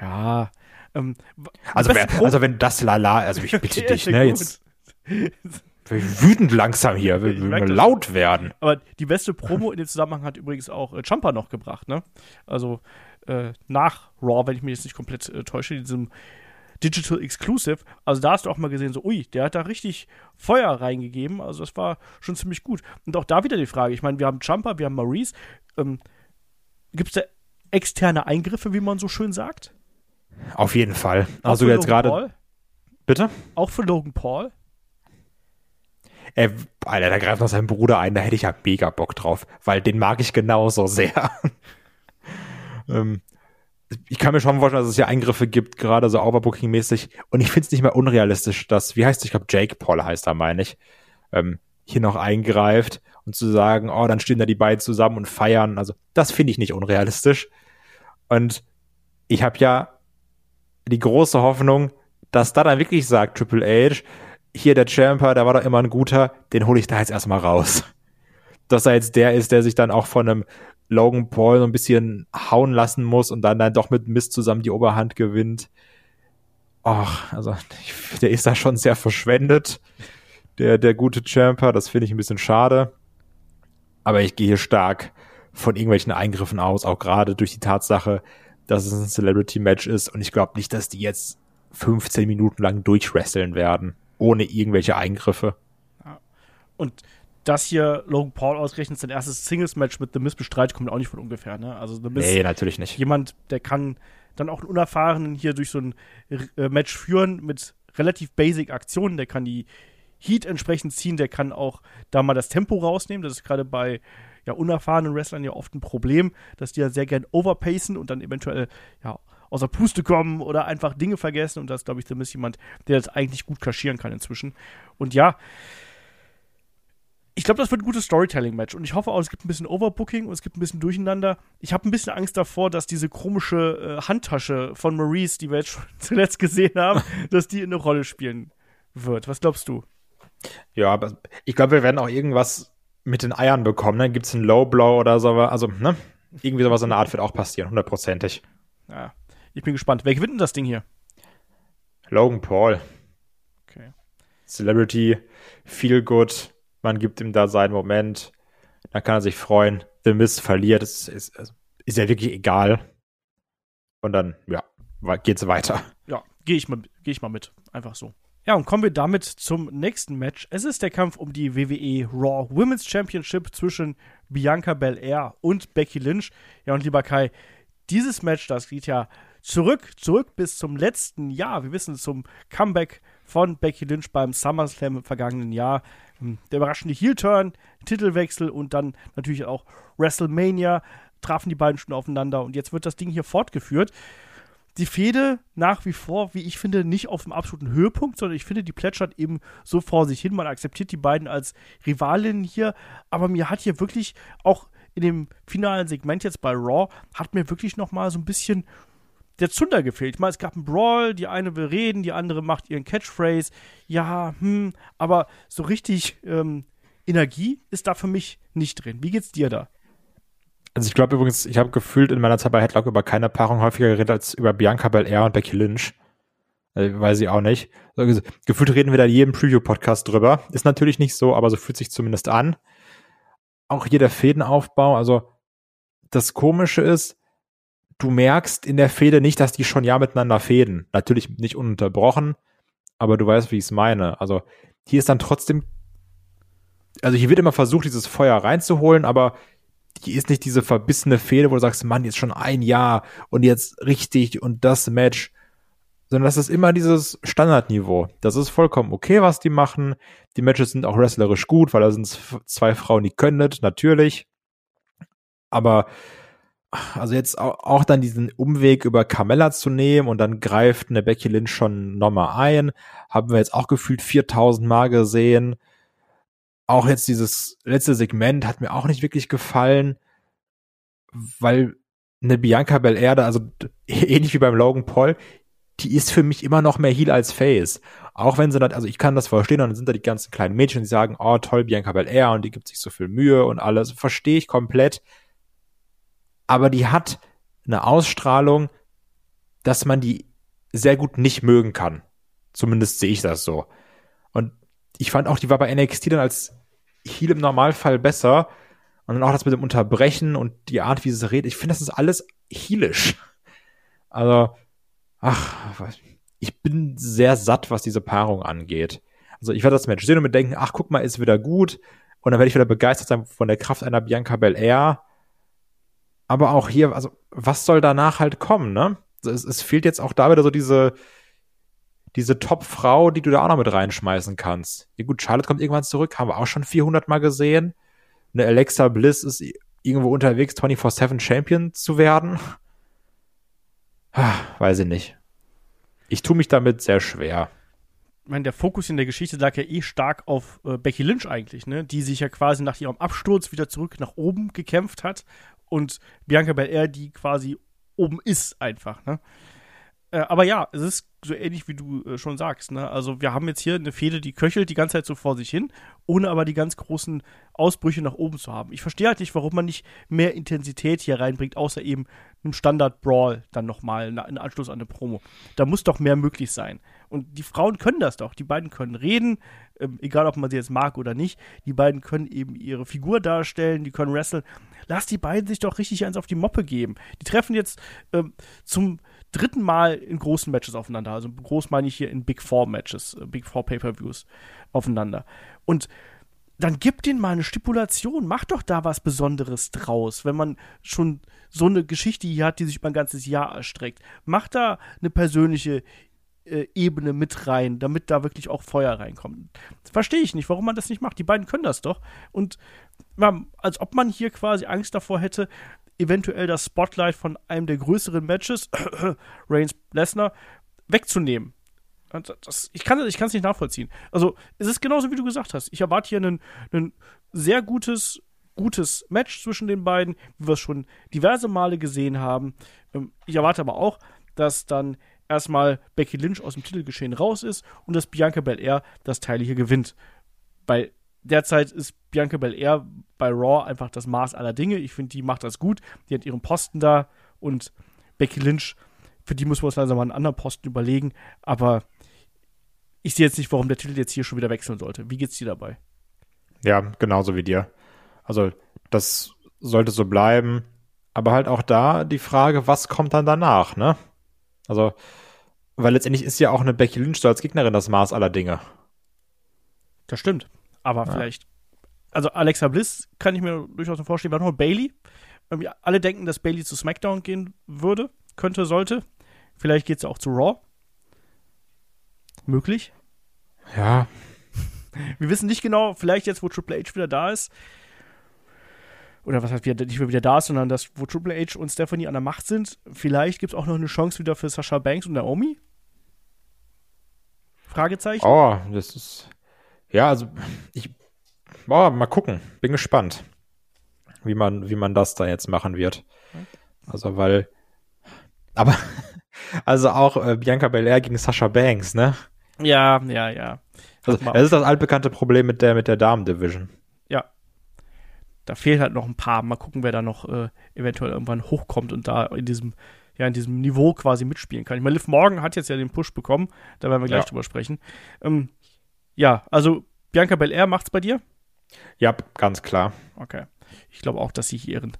ja. Ähm, also, wer, also wenn das Lala, also ich bitte dich, ne, jetzt wütend langsam hier, wir okay, laut werden. Aber die beste Promo in dem Zusammenhang hat übrigens auch äh, Champa noch gebracht, ne? Also äh, nach Raw, wenn ich mich jetzt nicht komplett äh, täusche, diesem Digital Exclusive. Also da hast du auch mal gesehen, so, ui, der hat da richtig Feuer reingegeben. Also das war schon ziemlich gut. Und auch da wieder die Frage, ich meine, wir haben Jumper, wir haben Maurice. Ähm, Gibt es da externe Eingriffe, wie man so schön sagt? Auf jeden Fall. Also jetzt gerade. Bitte? Auch für Logan Paul? Äh, Alter, da greift noch sein Bruder ein, da hätte ich ja mega Bock drauf, weil den mag ich genauso sehr. ähm, ich kann mir schon vorstellen, dass es hier Eingriffe gibt, gerade so Overbooking-mäßig. Und ich finde es nicht mehr unrealistisch, dass, wie heißt es, ich glaube, Jake Paul heißt er, meine ich, ähm, hier noch eingreift und zu sagen, oh, dann stehen da die beiden zusammen und feiern. Also, das finde ich nicht unrealistisch. Und ich habe ja die große Hoffnung, dass da dann wirklich sagt Triple H, hier der Champer, der war doch immer ein guter, den hole ich da jetzt erstmal raus. Dass er jetzt der ist, der sich dann auch von einem Logan Paul so ein bisschen hauen lassen muss und dann, dann doch mit Mist zusammen die Oberhand gewinnt. Ach, also der ist da schon sehr verschwendet, der, der gute Champer. Das finde ich ein bisschen schade. Aber ich gehe stark von irgendwelchen Eingriffen aus, auch gerade durch die Tatsache, dass es ein Celebrity-Match ist. Und ich glaube nicht, dass die jetzt 15 Minuten lang durchwresteln werden, ohne irgendwelche Eingriffe. Und dass hier Logan Paul ausgerechnet sein erstes Singles-Match mit The Miz bestreitet, kommt auch nicht von ungefähr. Ne? Also The Miz, nee, natürlich nicht. Jemand, der kann dann auch einen Unerfahrenen hier durch so ein äh, Match führen mit relativ basic Aktionen. Der kann die Heat entsprechend ziehen, der kann auch da mal das Tempo rausnehmen. Das ist gerade bei ja, unerfahrenen Wrestlern ja oft ein Problem, dass die ja sehr gern overpacen und dann eventuell ja, außer Puste kommen oder einfach Dinge vergessen. Und das, glaube ich, The Miz jemand, der das eigentlich gut kaschieren kann inzwischen. Und ja, ich glaube, das wird ein gutes Storytelling-Match und ich hoffe auch, es gibt ein bisschen Overbooking und es gibt ein bisschen Durcheinander. Ich habe ein bisschen Angst davor, dass diese komische äh, Handtasche von Maurice, die wir jetzt schon zuletzt gesehen haben, dass die eine Rolle spielen wird. Was glaubst du? Ja, aber ich glaube, wir werden auch irgendwas mit den Eiern bekommen. Dann ne? gibt es einen Low Blow oder so. Also, ne? Irgendwie sowas in der Art wird auch passieren, hundertprozentig. Ja, ich bin gespannt. Wer gewinnt denn das Ding hier? Logan Paul. Okay. Celebrity, feel good. Man gibt ihm da seinen Moment. Dann kann er sich freuen. The Miss verliert. Ist, ist, ist ja wirklich egal. Und dann, ja, geht's weiter. Ja, gehe ich, geh ich mal mit. Einfach so. Ja, und kommen wir damit zum nächsten Match. Es ist der Kampf um die WWE Raw Women's Championship zwischen Bianca Belair und Becky Lynch. Ja, und lieber Kai, dieses Match, das geht ja zurück, zurück bis zum letzten Jahr. Wir wissen zum Comeback von Becky Lynch beim SummerSlam im vergangenen Jahr. Hm, der überraschende Heel-Turn, Titelwechsel und dann natürlich auch WrestleMania trafen die beiden schon aufeinander und jetzt wird das Ding hier fortgeführt die Fehde nach wie vor, wie ich finde, nicht auf dem absoluten Höhepunkt, sondern ich finde, die plätschert eben so vor sich hin. Man akzeptiert die beiden als Rivalinnen hier, aber mir hat hier wirklich auch in dem finalen Segment jetzt bei Raw, hat mir wirklich noch mal so ein bisschen der Zunder gefehlt. Ich meine, es gab einen Brawl, die eine will reden, die andere macht ihren Catchphrase. Ja, hm, aber so richtig ähm, Energie ist da für mich nicht drin. Wie geht's dir da? Also ich glaube übrigens, ich habe gefühlt in meiner Zeit bei Headlock über keine Paarung häufiger geredet als über Bianca Belair und Becky Lynch. Äh, weiß ich auch nicht. Also, gefühlt reden wir da in jedem Preview-Podcast drüber. Ist natürlich nicht so, aber so fühlt sich zumindest an. Auch hier der Fädenaufbau. Also das Komische ist, du merkst in der Fäde nicht, dass die schon ja miteinander fäden. Natürlich nicht ununterbrochen, aber du weißt, wie ich es meine. Also hier ist dann trotzdem, also hier wird immer versucht, dieses Feuer reinzuholen, aber die ist nicht diese verbissene Fehde, wo du sagst, Mann, jetzt schon ein Jahr und jetzt richtig und das Match, sondern das ist immer dieses Standardniveau. Das ist vollkommen okay, was die machen. Die Matches sind auch wrestlerisch gut, weil da sind zwei Frauen, die können das, natürlich. Aber also jetzt auch dann diesen Umweg über Carmella zu nehmen und dann greift eine Becky Lynch schon nochmal ein, haben wir jetzt auch gefühlt 4000 Mal gesehen auch jetzt dieses letzte Segment hat mir auch nicht wirklich gefallen, weil eine Bianca Belair, also ähnlich wie beim Logan Paul, die ist für mich immer noch mehr Heel als Face. Auch wenn sie dann, also ich kann das verstehen, und dann sind da die ganzen kleinen Mädchen, die sagen, oh toll, Bianca Belair, und die gibt sich so viel Mühe und alles. Verstehe ich komplett. Aber die hat eine Ausstrahlung, dass man die sehr gut nicht mögen kann. Zumindest sehe ich das so. Und ich fand auch, die war bei NXT dann als Heal im Normalfall besser. Und dann auch das mit dem Unterbrechen und die Art, wie sie redet. Ich finde, das ist alles heelisch. Also, ach, ich bin sehr satt, was diese Paarung angeht. Also, ich werde das Match sehen und mir denken, ach, guck mal, ist wieder gut. Und dann werde ich wieder begeistert sein von der Kraft einer Bianca Belair. Aber auch hier, also, was soll danach halt kommen, ne? Es, es fehlt jetzt auch da wieder so diese, diese Top-Frau, die du da auch noch mit reinschmeißen kannst. Ja gut, Charlotte kommt irgendwann zurück, haben wir auch schon 400 Mal gesehen. Eine Alexa Bliss ist irgendwo unterwegs, 24-7 Champion zu werden. Weiß ich nicht. Ich tue mich damit sehr schwer. Ich meine, der Fokus in der Geschichte lag ja eh stark auf äh, Becky Lynch eigentlich, ne? Die sich ja quasi nach ihrem Absturz wieder zurück nach oben gekämpft hat und Bianca Belair, die quasi oben ist einfach, ne? Äh, aber ja, es ist so ähnlich wie du äh, schon sagst. Ne? Also wir haben jetzt hier eine Fehde, die köchelt die ganze Zeit so vor sich hin, ohne aber die ganz großen Ausbrüche nach oben zu haben. Ich verstehe halt nicht, warum man nicht mehr Intensität hier reinbringt, außer eben einem Standard-Brawl dann nochmal in Anschluss an eine Promo. Da muss doch mehr möglich sein. Und die Frauen können das doch. Die beiden können reden, ähm, egal ob man sie jetzt mag oder nicht. Die beiden können eben ihre Figur darstellen, die können wresteln. Lass die beiden sich doch richtig eins auf die Moppe geben. Die treffen jetzt ähm, zum dritten Mal in großen Matches aufeinander. Also groß meine ich hier in Big Four Matches, äh, Big Four Pay-Per-Views aufeinander. Und dann gib denen mal eine Stipulation, mach doch da was Besonderes draus, wenn man schon so eine Geschichte hier hat, die sich über ein ganzes Jahr erstreckt. Mach da eine persönliche äh, Ebene mit rein, damit da wirklich auch Feuer reinkommt. Verstehe ich nicht, warum man das nicht macht. Die beiden können das doch. Und ja, als ob man hier quasi Angst davor hätte, eventuell das Spotlight von einem der größeren Matches, Reigns Lesnar, wegzunehmen. Das, ich kann es ich nicht nachvollziehen. Also, es ist genauso, wie du gesagt hast. Ich erwarte hier einen sehr gutes, gutes Match zwischen den beiden, wie wir es schon diverse Male gesehen haben. Ähm, ich erwarte aber auch, dass dann erstmal Becky Lynch aus dem Titelgeschehen raus ist und dass Bianca Belair das Teil hier gewinnt. Weil derzeit ist Bianca Belair bei Raw einfach das Maß aller Dinge. Ich finde, die macht das gut. Die hat ihren Posten da und Becky Lynch, für die muss man uns langsam mal einen anderen Posten überlegen. Aber ich sehe jetzt nicht, warum der Titel jetzt hier schon wieder wechseln sollte. Wie geht's dir dabei? Ja, genauso wie dir. Also, das sollte so bleiben. Aber halt auch da die Frage, was kommt dann danach, ne? Also, weil letztendlich ist ja auch eine Becky Lynch so als Gegnerin das Maß aller Dinge. Das stimmt. Aber ja. vielleicht. Also, Alexa Bliss kann ich mir durchaus vorstellen. War noch Bailey. Alle denken, dass Bailey zu SmackDown gehen würde, könnte, sollte. Vielleicht geht es auch zu Raw. Möglich. Ja. Wir wissen nicht genau, vielleicht jetzt, wo Triple H wieder da ist, oder was heißt, nicht mehr wieder da ist, sondern dass, wo Triple H und Stephanie an der Macht sind, vielleicht gibt es auch noch eine Chance wieder für Sasha Banks und Naomi? Fragezeichen? Oh, das ist. Ja, also, ich. Oh, mal gucken. Bin gespannt, wie man, wie man das da jetzt machen wird. Also, weil. Aber, also auch äh, Bianca Belair gegen Sasha Banks, ne? Ja, ja, ja. Also, das ist das altbekannte Problem mit der, mit der Damen-Division. Ja. Da fehlen halt noch ein paar. Mal gucken, wer da noch äh, eventuell irgendwann hochkommt und da in diesem, ja, in diesem Niveau quasi mitspielen kann. Ich meine, Liv Morgan hat jetzt ja den Push bekommen. Da werden wir gleich ja. drüber sprechen. Ähm, ja, also Bianca Belair macht's bei dir? Ja, ganz klar. Okay. Ich glaube auch, dass sie hier ihren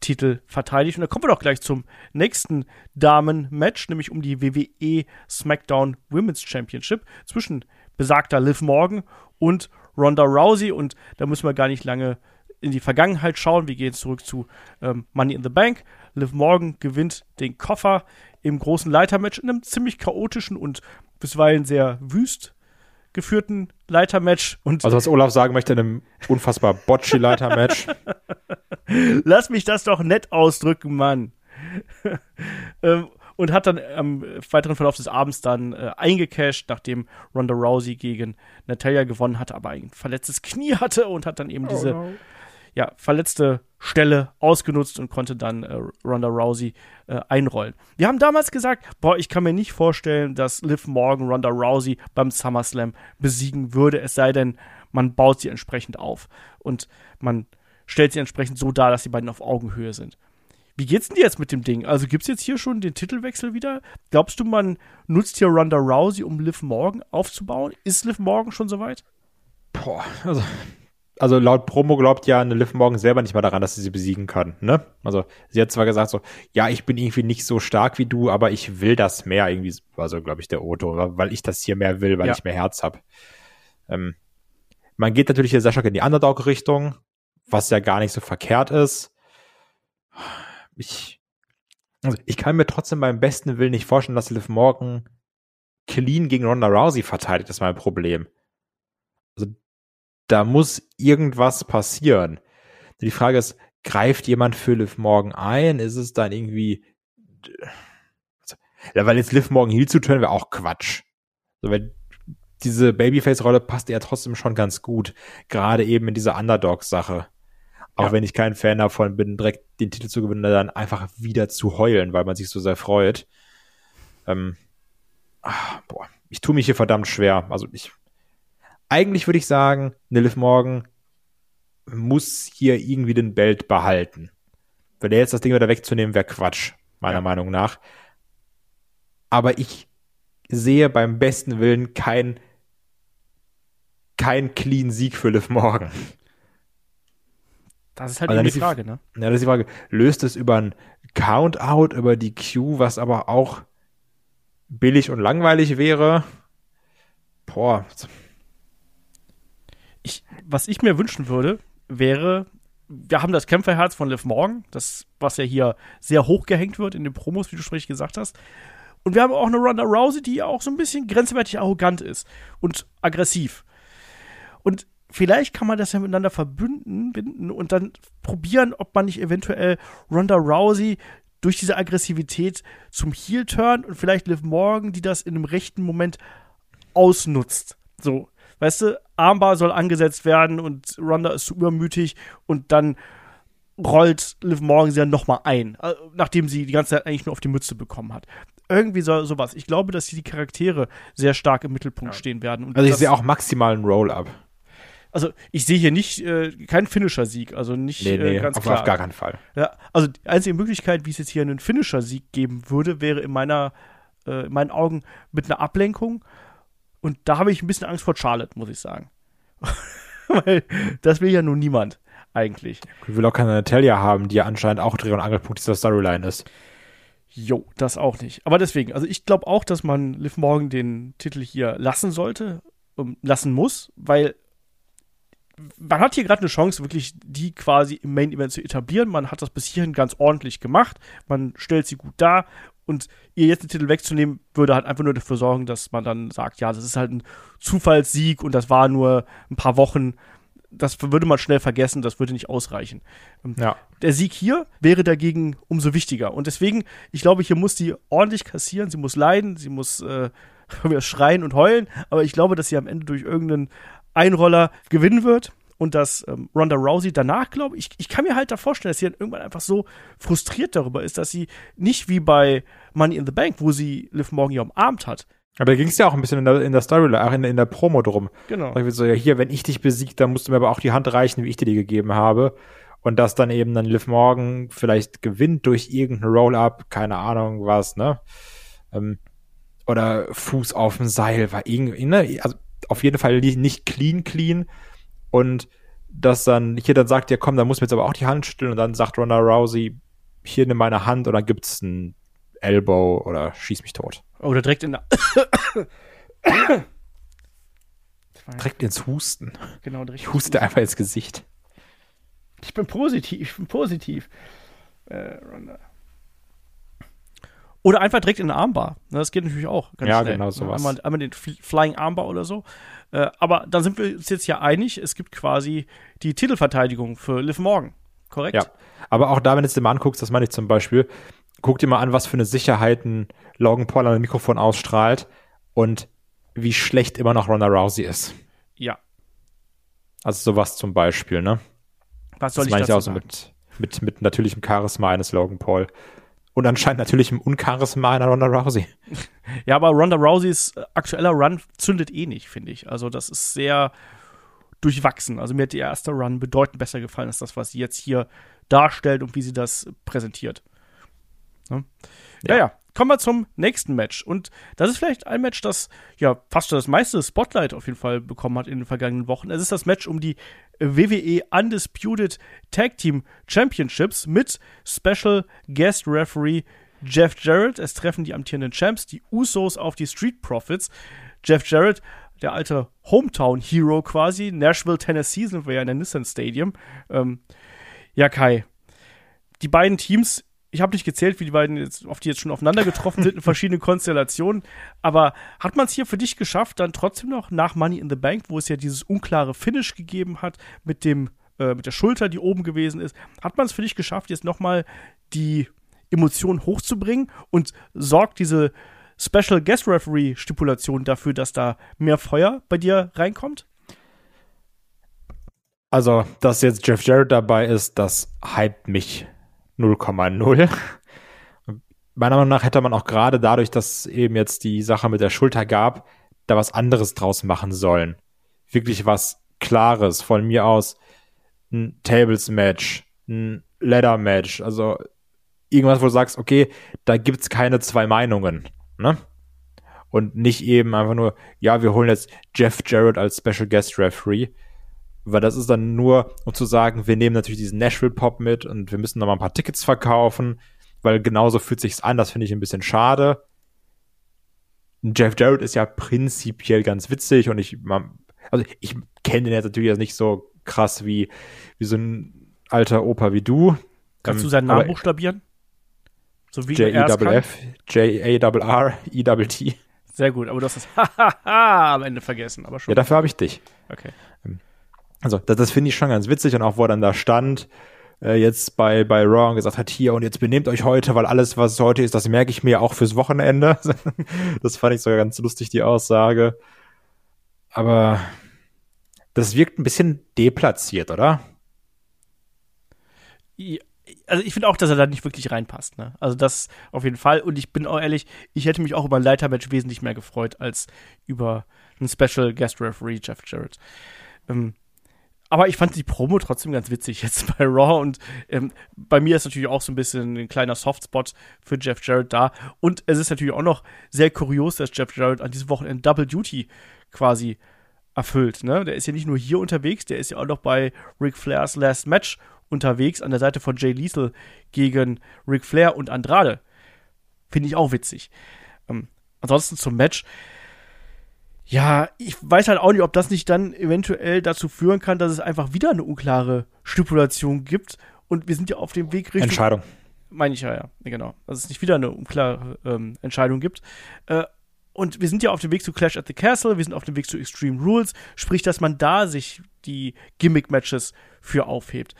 Titel verteidigt. Und da kommen wir doch gleich zum nächsten Damen-Match, nämlich um die WWE SmackDown Women's Championship zwischen besagter Liv Morgan und Ronda Rousey. Und da müssen wir gar nicht lange in die Vergangenheit schauen. Wir gehen zurück zu ähm, Money in the Bank. Liv Morgan gewinnt den Koffer im großen Leitermatch in einem ziemlich chaotischen und bisweilen sehr wüst geführten Leitermatch. Und also was Olaf sagen möchte, in einem unfassbar botchy Leitermatch. Lass mich das doch nett ausdrücken, Mann. ähm, und hat dann am weiteren Verlauf des Abends dann äh, eingecashed, nachdem Ronda Rousey gegen Natalia gewonnen hatte, aber ein verletztes Knie hatte und hat dann eben oh diese no. Ja, verletzte Stelle ausgenutzt und konnte dann äh, Ronda Rousey äh, einrollen. Wir haben damals gesagt, boah, ich kann mir nicht vorstellen, dass Liv Morgan Ronda Rousey beim SummerSlam besiegen würde, es sei denn, man baut sie entsprechend auf und man stellt sie entsprechend so dar, dass die beiden auf Augenhöhe sind. Wie geht's denn jetzt mit dem Ding? Also gibt's jetzt hier schon den Titelwechsel wieder? Glaubst du, man nutzt hier Ronda Rousey, um Liv Morgan aufzubauen? Ist Liv Morgan schon soweit? Boah, also also laut Promo glaubt ja eine Liv Morgan selber nicht mal daran, dass sie sie besiegen kann, ne? Also sie hat zwar gesagt so, ja, ich bin irgendwie nicht so stark wie du, aber ich will das mehr irgendwie, also glaube ich der Otto, weil ich das hier mehr will, weil ja. ich mehr Herz habe. Ähm, man geht natürlich hier Sascha in die Underdog-Richtung, was ja gar nicht so verkehrt ist. Ich, also ich kann mir trotzdem beim besten Willen nicht vorstellen, dass Liv Morgan clean gegen Ronda Rousey verteidigt, das ist mein Problem. Also da muss irgendwas passieren. Die Frage ist, greift jemand für Liv Morgan ein? Ist es dann irgendwie, ja, weil jetzt Liv Morgan Heel zu turnen wäre auch Quatsch. So, weil diese Babyface-Rolle passt ja trotzdem schon ganz gut. Gerade eben in dieser Underdog-Sache. Auch ja. wenn ich kein Fan davon bin, direkt den Titel zu gewinnen, dann einfach wieder zu heulen, weil man sich so sehr freut. Ähm, ach, boah, ich tue mich hier verdammt schwer. Also ich eigentlich würde ich sagen, Nilif Morgan muss hier irgendwie den Belt behalten. Wenn er jetzt das Ding wieder wegzunehmen, wäre Quatsch, meiner ja. Meinung nach. Aber ich sehe beim besten Willen kein, kein clean Sieg für Liv Morgan. Das ist halt also die Frage, ne? Ja, das ist die Frage. Löst es über ein Count-Out, über die Q, was aber auch billig und langweilig wäre? Boah, ich, was ich mir wünschen würde, wäre, wir haben das Kämpferherz von Liv Morgan, das, was ja hier sehr hoch gehängt wird in den Promos, wie du sprich gesagt hast. Und wir haben auch eine Ronda Rousey, die auch so ein bisschen grenzwertig arrogant ist und aggressiv. Und vielleicht kann man das ja miteinander verbünden binden und dann probieren, ob man nicht eventuell Ronda Rousey durch diese Aggressivität zum Heel turn und vielleicht Liv Morgan, die das in einem rechten Moment ausnutzt. So, weißt du, Armbar soll angesetzt werden und Ronda ist zu übermütig und dann rollt Liv Morgan sie dann nochmal ein, äh, nachdem sie die ganze Zeit eigentlich nur auf die Mütze bekommen hat. Irgendwie so, sowas. Ich glaube, dass hier die Charaktere sehr stark im Mittelpunkt ja. stehen werden. also ich sehe auch maximalen Roll-Up. Also ich sehe hier nicht äh, keinen Finisher-Sieg, also nicht nee, nee, äh, ganz auf, klar. Auf gar keinen Fall. Ja, also die einzige Möglichkeit, wie es jetzt hier einen Finisher-Sieg geben würde, wäre in meiner, äh, in meinen Augen mit einer Ablenkung. Und da habe ich ein bisschen Angst vor Charlotte, muss ich sagen. Weil das will ja nun niemand eigentlich. Ich will auch keine Natalia haben, die ja anscheinend auch Dreh- und Angelpunkt dieser Storyline ist. Jo, das auch nicht. Aber deswegen, also ich glaube auch, dass man Liv Morgan den Titel hier lassen sollte, um, lassen muss, weil man hat hier gerade eine Chance, wirklich die quasi im Main Event zu etablieren. Man hat das bis hierhin ganz ordentlich gemacht. Man stellt sie gut dar. Und ihr jetzt den Titel wegzunehmen, würde halt einfach nur dafür sorgen, dass man dann sagt, ja, das ist halt ein Zufallssieg und das war nur ein paar Wochen das würde man schnell vergessen, das würde nicht ausreichen. Ähm, ja. Der Sieg hier wäre dagegen umso wichtiger. Und deswegen, ich glaube, hier muss sie ordentlich kassieren, sie muss leiden, sie muss äh, schreien und heulen, aber ich glaube, dass sie am Ende durch irgendeinen Einroller gewinnen wird. Und dass ähm, Ronda Rousey danach, glaube ich, ich kann mir halt da vorstellen, dass sie dann irgendwann einfach so frustriert darüber ist, dass sie nicht wie bei Money in the Bank, wo sie Liv Morgan ja umarmt hat, aber da ging es ja auch ein bisschen in der, in der Story, auch in, in der Promo drum. Genau. Da so, ja, hier, wenn ich dich besiegt, dann musst du mir aber auch die Hand reichen, wie ich dir die gegeben habe. Und dass dann eben dann Liv Morgan vielleicht gewinnt durch irgendein Roll-Up, keine Ahnung was, ne? Ähm, oder Fuß auf dem Seil, war irgendwie, ne? Also auf jeden Fall nicht clean, clean. Und dass dann hier dann sagt, ja komm, dann muss mir jetzt aber auch die Hand stellen. Und dann sagt Ronda Rousey, hier nimm meine Hand und dann gibt's ein Elbow oder schieß mich tot. Oder direkt in der. direkt ins Husten. Genau, direkt. Ich huste einfach ins Gesicht. Ich bin positiv, ich bin positiv. Äh, oder einfach direkt in den Armbar. Das geht natürlich auch ganz ja, schnell. Ja, genau sowas. Einmal, einmal den Flying Armbar oder so. Äh, aber dann sind wir uns jetzt ja einig, es gibt quasi die Titelverteidigung für Liv Morgan. Korrekt? Ja. Aber auch da, wenn du es dir mal anguckst, das meine ich zum Beispiel, guck dir mal an, was für eine Sicherheit ein Logan Paul an dem Mikrofon ausstrahlt und wie schlecht immer noch Ronda Rousey ist. Ja. Also sowas zum Beispiel, ne? Was soll das ich meine ich auch so mit, mit, mit natürlichem Charisma eines Logan Paul. Und anscheinend natürlichem Uncharisma einer Ronda Rousey. Ja, aber Ronda Rouseys aktueller Run zündet eh nicht, finde ich. Also das ist sehr durchwachsen. Also mir hat ihr erster Run bedeutend besser gefallen als das, was sie jetzt hier darstellt und wie sie das präsentiert. Ne? Ja. ja, Kommen wir zum nächsten Match. Und das ist vielleicht ein Match, das ja fast das meiste Spotlight auf jeden Fall bekommen hat in den vergangenen Wochen. Es ist das Match um die WWE Undisputed Tag Team Championships mit Special Guest Referee Jeff Jarrett. Es treffen die amtierenden Champs, die Usos, auf die Street Profits. Jeff Jarrett, der alte Hometown-Hero quasi. Nashville, Tennessee sind wir ja in der Nissan Stadium. Ähm, ja, Kai. Die beiden Teams ich habe nicht gezählt, wie die beiden jetzt, auf die jetzt schon aufeinander getroffen sind in verschiedenen Konstellationen. Aber hat man es hier für dich geschafft, dann trotzdem noch nach Money in the Bank, wo es ja dieses unklare Finish gegeben hat mit dem äh, mit der Schulter, die oben gewesen ist, hat man es für dich geschafft, jetzt nochmal die Emotionen hochzubringen und sorgt diese Special Guest Referee Stipulation dafür, dass da mehr Feuer bei dir reinkommt? Also, dass jetzt Jeff Jarrett dabei ist, das hypt mich 0,0. Meiner Meinung nach hätte man auch gerade dadurch, dass eben jetzt die Sache mit der Schulter gab, da was anderes draus machen sollen. Wirklich was Klares von mir aus. Ein Tables-Match, ein Ladder-Match, also irgendwas, wo du sagst, okay, da gibt's keine zwei Meinungen, ne? Und nicht eben einfach nur, ja, wir holen jetzt Jeff Jarrett als Special Guest Referee, weil das ist dann nur, um zu sagen, wir nehmen natürlich diesen Nashville Pop mit und wir müssen noch mal ein paar Tickets verkaufen, weil genauso fühlt sich's an. Das finde ich ein bisschen schade. Jeff Jarrett ist ja prinzipiell ganz witzig und ich, also ich kenne den jetzt natürlich nicht so krass wie, wie so ein alter Opa wie du. Kannst ähm, du seinen Namen buchstabieren? So wie J-E-F-F, J-A-R-R-E-T. Sehr gut, aber du hast das Hahaha am Ende vergessen, aber schon. Ja, dafür habe ich dich. Okay. Ähm, also das, das finde ich schon ganz witzig und auch wo er dann da stand, äh, jetzt bei, bei Raw gesagt hat, hier und jetzt benehmt euch heute, weil alles, was heute ist, das merke ich mir auch fürs Wochenende. das fand ich sogar ganz lustig, die Aussage. Aber das wirkt ein bisschen deplatziert, oder? Ja, also ich finde auch, dass er da nicht wirklich reinpasst. Ne? Also das auf jeden Fall. Und ich bin auch ehrlich, ich hätte mich auch über ein Leitermatch wesentlich mehr gefreut als über einen Special Guest Referee Jeff Jarrett. Ähm, aber ich fand die Promo trotzdem ganz witzig jetzt bei Raw und ähm, bei mir ist natürlich auch so ein bisschen ein kleiner Softspot für Jeff Jarrett da. Und es ist natürlich auch noch sehr kurios, dass Jeff Jarrett an diesem Wochenende Double Duty quasi erfüllt. Ne? Der ist ja nicht nur hier unterwegs, der ist ja auch noch bei Ric Flairs Last Match unterwegs an der Seite von Jay Lethal gegen Ric Flair und Andrade. Finde ich auch witzig. Ähm, ansonsten zum Match. Ja, ich weiß halt auch nicht, ob das nicht dann eventuell dazu führen kann, dass es einfach wieder eine unklare Stipulation gibt. Und wir sind ja auf dem Weg Richtung. Entscheidung. Meine ich ja, ja, genau. Dass es nicht wieder eine unklare ähm, Entscheidung gibt. Äh, und wir sind ja auf dem Weg zu Clash at the Castle, wir sind auf dem Weg zu Extreme Rules, sprich, dass man da sich die Gimmick-Matches für aufhebt.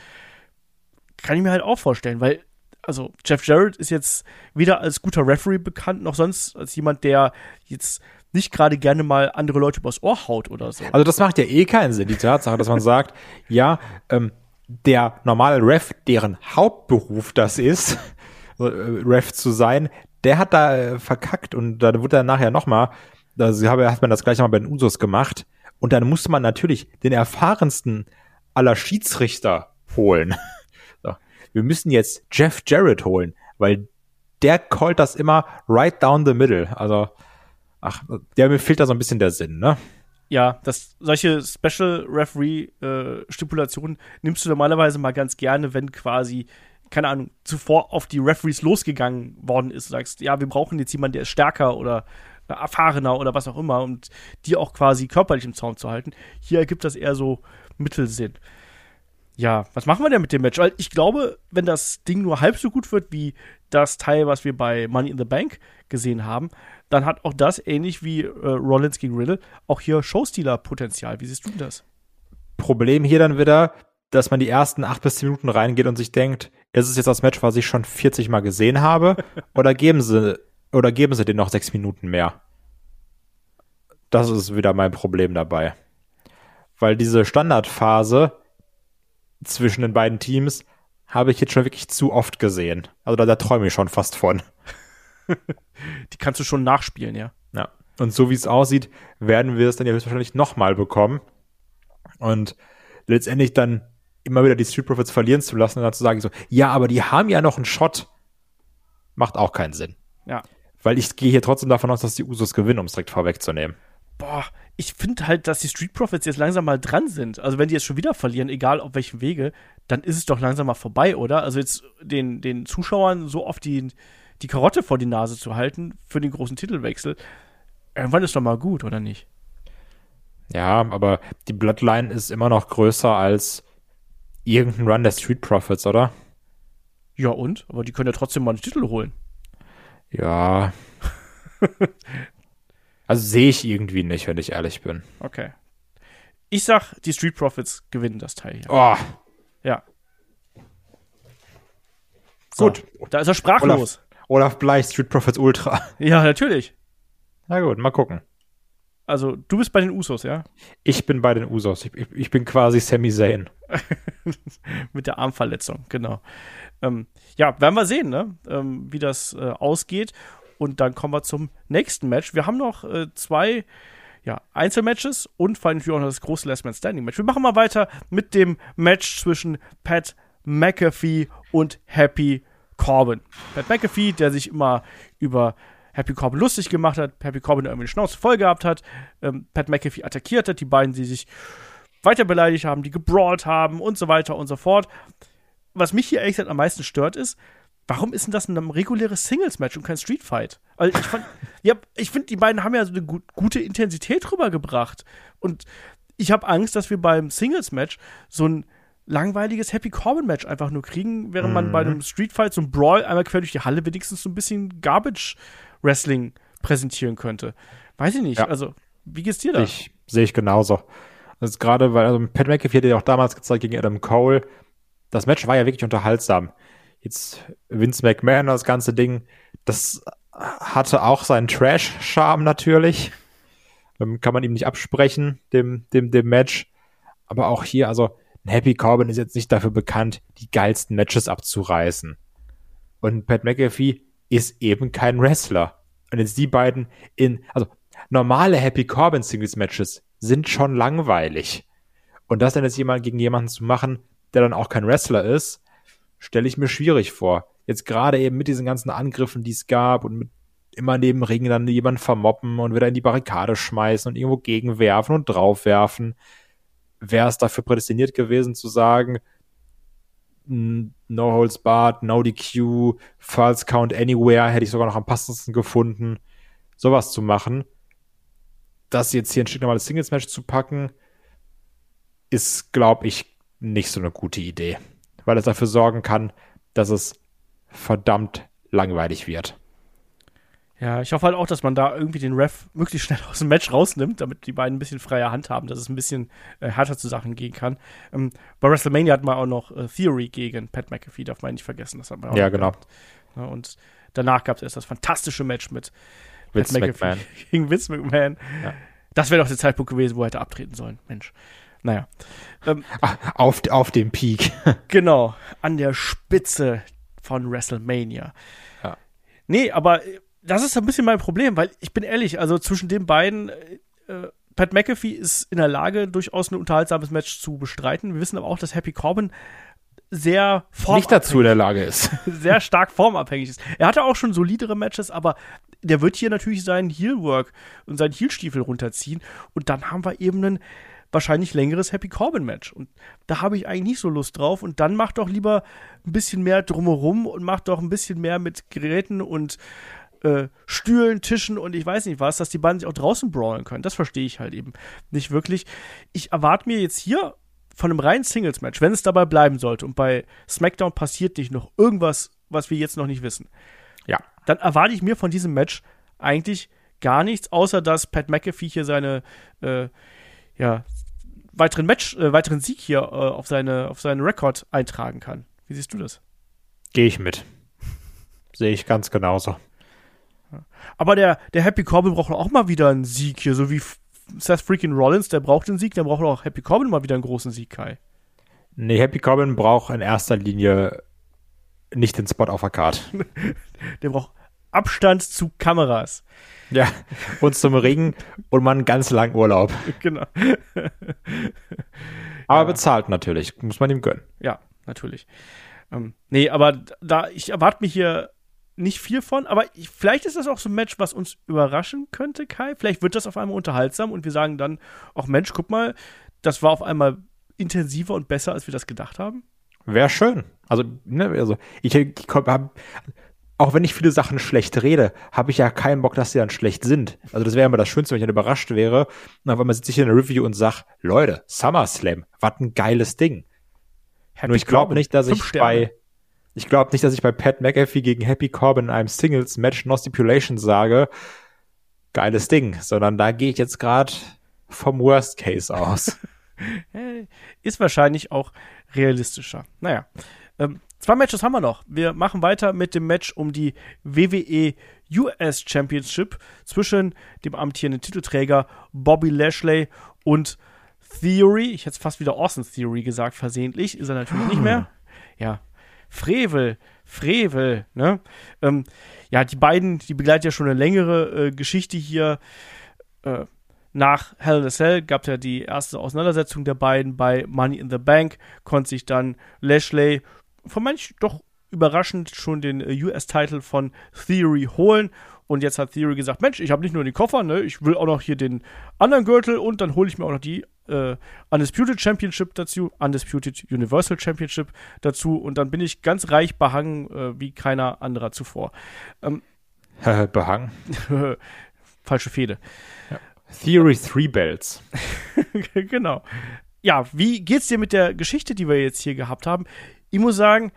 Kann ich mir halt auch vorstellen, weil, also, Jeff Jarrett ist jetzt weder als guter Referee bekannt, noch sonst als jemand, der jetzt nicht gerade gerne mal andere Leute übers Ohr haut oder so. Also das macht ja eh keinen Sinn, die Tatsache, dass man sagt, ja, ähm, der normale Ref, deren Hauptberuf das ist, äh, Ref zu sein, der hat da äh, verkackt und da wurde er nachher nochmal, also hat man das gleich mal bei den Usos gemacht und dann musste man natürlich den erfahrensten aller Schiedsrichter holen. so. Wir müssen jetzt Jeff Jarrett holen, weil der callt das immer right down the middle. Also ach, der mir fehlt da so ein bisschen der Sinn, ne? Ja, das, solche Special Referee äh, nimmst du normalerweise mal ganz gerne, wenn quasi, keine Ahnung, zuvor auf die Referees losgegangen worden ist. Du sagst, ja, wir brauchen jetzt jemanden, der ist stärker oder erfahrener oder was auch immer und die auch quasi körperlich im Zaun zu halten. Hier ergibt das eher so Mittelsinn. Ja, was machen wir denn mit dem Match? Weil ich glaube, wenn das Ding nur halb so gut wird wie das Teil, was wir bei Money in the Bank gesehen haben, dann hat auch das, ähnlich wie äh, Rollins gegen Riddle, auch hier Showstealer-Potenzial. Wie siehst du das? Problem hier dann wieder, dass man die ersten acht bis zehn Minuten reingeht und sich denkt, ist es jetzt das Match, was ich schon 40 Mal gesehen habe, oder geben sie, oder geben sie den noch sechs Minuten mehr? Das ist wieder mein Problem dabei. Weil diese Standardphase zwischen den beiden Teams habe ich jetzt schon wirklich zu oft gesehen. Also da, da träume ich schon fast von. die kannst du schon nachspielen, ja. Ja. Und so wie es aussieht, werden wir es dann ja höchstwahrscheinlich nochmal bekommen. Und letztendlich dann immer wieder die Street Profits verlieren zu lassen und dann zu sagen so, ja, aber die haben ja noch einen Shot, macht auch keinen Sinn. Ja. Weil ich gehe hier trotzdem davon aus, dass die Usos gewinnen, um es direkt vorwegzunehmen. Boah, ich finde halt, dass die Street Profits jetzt langsam mal dran sind. Also wenn die jetzt schon wieder verlieren, egal auf welchem Wege, dann ist es doch langsam mal vorbei, oder? Also jetzt den, den Zuschauern so oft die, die Karotte vor die Nase zu halten für den großen Titelwechsel, irgendwann ist doch mal gut, oder nicht? Ja, aber die Bloodline ist immer noch größer als irgendein Run der Street Profits, oder? Ja, und? Aber die können ja trotzdem mal einen Titel holen. Ja. also sehe ich irgendwie nicht, wenn ich ehrlich bin. Okay. Ich sag, die Street Profits gewinnen das Teil hier. Oh. Ja. So, Gut. Da ist er sprachlos. Olaf, Olaf Bleich, Street Profits Ultra. Ja, natürlich. Na gut, mal gucken. Also, du bist bei den Usos, ja? Ich bin bei den Usos. Ich, ich, ich bin quasi Sami Zayn. Mit der Armverletzung, genau. Ähm, ja, werden wir sehen, ne? Ähm, wie das äh, ausgeht. Und dann kommen wir zum nächsten Match. Wir haben noch äh, zwei ja, Einzelmatches und vor allem auch noch das große Last Man Standing Match. Wir machen mal weiter mit dem Match zwischen Pat McAfee und Happy Corbin. Pat McAfee, der sich immer über Happy Corbin lustig gemacht hat, Happy Corbin irgendwie eine Schnauze voll gehabt hat, ähm, Pat McAfee attackiert hat, die beiden, die sich weiter beleidigt haben, die gebrawlt haben und so weiter und so fort. Was mich hier ehrlich gesagt am meisten stört, ist, warum ist denn das ein reguläres Singles-Match und kein Street-Fight? Also ich fand, ja, ich finde, die beiden haben ja so eine gut, gute Intensität rübergebracht. Und ich habe Angst, dass wir beim Singles-Match so ein langweiliges Happy Corbin Match einfach nur kriegen, während mhm. man bei einem Street Fight, so einem Brawl einmal quer durch die Halle wenigstens so ein bisschen Garbage Wrestling präsentieren könnte. Weiß ich nicht. Ja. Also, wie geht's dir da? Ich, sehe ich genauso. Das ist gerade, weil also Pat McAfee hat ja auch damals gezeigt gegen Adam Cole. Das Match war ja wirklich unterhaltsam. Jetzt Vince McMahon, das ganze Ding, das hatte auch seinen Trash-Charme natürlich. Ähm, kann man ihm nicht absprechen, dem, dem, dem Match. Aber auch hier, also Happy Corbin ist jetzt nicht dafür bekannt, die geilsten Matches abzureißen. Und Pat McAfee ist eben kein Wrestler. Und jetzt die beiden in, also normale Happy Corbin Singles Matches sind schon langweilig. Und das dann jetzt jemand gegen jemanden zu machen, der dann auch kein Wrestler ist, stelle ich mir schwierig vor. Jetzt gerade eben mit diesen ganzen Angriffen, die es gab und mit immer neben Ring dann jemanden vermoppen und wieder in die Barrikade schmeißen und irgendwo gegenwerfen und draufwerfen. Wäre es dafür prädestiniert gewesen zu sagen, No Holds Barred, No DQ, False Count Anywhere, hätte ich sogar noch am passendsten gefunden, sowas zu machen. Das jetzt hier ein Stück normales Singles-Match zu packen, ist, glaube ich, nicht so eine gute Idee. Weil es dafür sorgen kann, dass es verdammt langweilig wird. Ja, ich hoffe halt auch, dass man da irgendwie den Ref möglichst schnell aus dem Match rausnimmt, damit die beiden ein bisschen freier Hand haben, dass es ein bisschen äh, härter zu Sachen gehen kann. Ähm, bei WrestleMania hat man auch noch äh, Theory gegen Pat McAfee, darf man nicht vergessen. Das hat man auch ja, genau. Ja, und danach gab es erst das fantastische Match mit Vince Pat McAfee McMahon. gegen Vince McMahon. Ja. Das wäre doch der Zeitpunkt gewesen, wo er hätte abtreten sollen. Mensch. Naja. Ähm, ah, auf, auf dem Peak. genau, an der Spitze von WrestleMania. Ja. Nee, aber äh, das ist ein bisschen mein Problem, weil ich bin ehrlich, also zwischen den beiden, äh, Pat McAfee ist in der Lage, durchaus ein unterhaltsames Match zu bestreiten. Wir wissen aber auch, dass Happy Corbin sehr formabhängig nicht dazu in der Lage ist. sehr stark formabhängig ist. Er hatte auch schon solidere Matches, aber der wird hier natürlich seinen Heelwork und seinen Heelstiefel runterziehen und dann haben wir eben einen wahrscheinlich längeres Happy Corbin Match und da habe ich eigentlich nicht so Lust drauf und dann macht doch lieber ein bisschen mehr drumherum und macht doch ein bisschen mehr mit Geräten und äh, Stühlen, Tischen und ich weiß nicht was, dass die beiden sich auch draußen brawlen können. Das verstehe ich halt eben nicht wirklich. Ich erwarte mir jetzt hier von einem reinen Singles-Match, wenn es dabei bleiben sollte und bei SmackDown passiert nicht noch irgendwas, was wir jetzt noch nicht wissen. Ja. Dann erwarte ich mir von diesem Match eigentlich gar nichts, außer dass Pat McAfee hier seine, äh, ja, weiteren Match, äh, weiteren Sieg hier äh, auf seine, auf seinen Rekord eintragen kann. Wie siehst du das? Gehe ich mit. Sehe ich ganz genauso. Aber der, der Happy Corbin braucht auch mal wieder einen Sieg hier, so wie Seth freaking Rollins, der braucht einen Sieg, der braucht auch Happy Corbin mal wieder einen großen Sieg, Kai. Nee, Happy Corbin braucht in erster Linie nicht den Spot auf der Card. der braucht Abstand zu Kameras. Ja, und zum Ring und mal einen ganz langen Urlaub. Genau. aber ja. bezahlt natürlich, muss man ihm gönnen. Ja, natürlich. Ähm, nee, aber da, ich erwarte mir hier nicht viel von, aber ich, vielleicht ist das auch so ein Match, was uns überraschen könnte, Kai. Vielleicht wird das auf einmal unterhaltsam und wir sagen dann, ach Mensch, guck mal, das war auf einmal intensiver und besser, als wir das gedacht haben. Wäre schön. Also, ne, also ich, ich hab, auch wenn ich viele Sachen schlecht rede, habe ich ja keinen Bock, dass sie dann schlecht sind. Also das wäre immer das Schönste, wenn ich dann überrascht wäre. Und auf einmal sitze ich in einer Review und sag, Leute, SummerSlam, was ein geiles Ding. Happy Nur ich glaube nicht, dass ich bei ich glaube nicht, dass ich bei Pat McAfee gegen Happy Corbin in einem Singles-Match No Stipulation sage, geiles Ding, sondern da gehe ich jetzt gerade vom Worst Case aus. Ist wahrscheinlich auch realistischer. Naja, ähm, zwei Matches haben wir noch. Wir machen weiter mit dem Match um die WWE US Championship zwischen dem amtierenden Titelträger Bobby Lashley und Theory. Ich hätte fast wieder Austin Theory gesagt, versehentlich. Ist er natürlich nicht mehr. Ja, Frevel, Frevel, ne? Ähm, ja, die beiden, die begleiten ja schon eine längere äh, Geschichte hier. Äh, nach Hell in a Cell gab es ja die erste Auseinandersetzung der beiden bei Money in the Bank, konnte sich dann Lashley von manch doch überraschend schon den äh, US-Titel von Theory holen. Und jetzt hat Theory gesagt, Mensch, ich habe nicht nur den Koffer, ne, ich will auch noch hier den anderen Gürtel und dann hole ich mir auch noch die äh, Undisputed Championship dazu, Undisputed Universal Championship dazu und dann bin ich ganz reich behangen äh, wie keiner anderer zuvor. Ähm, behangen? Falsche Fehde. Ja. Theory 3 Belts. genau. Ja, wie geht's dir mit der Geschichte, die wir jetzt hier gehabt haben? Ich muss sagen,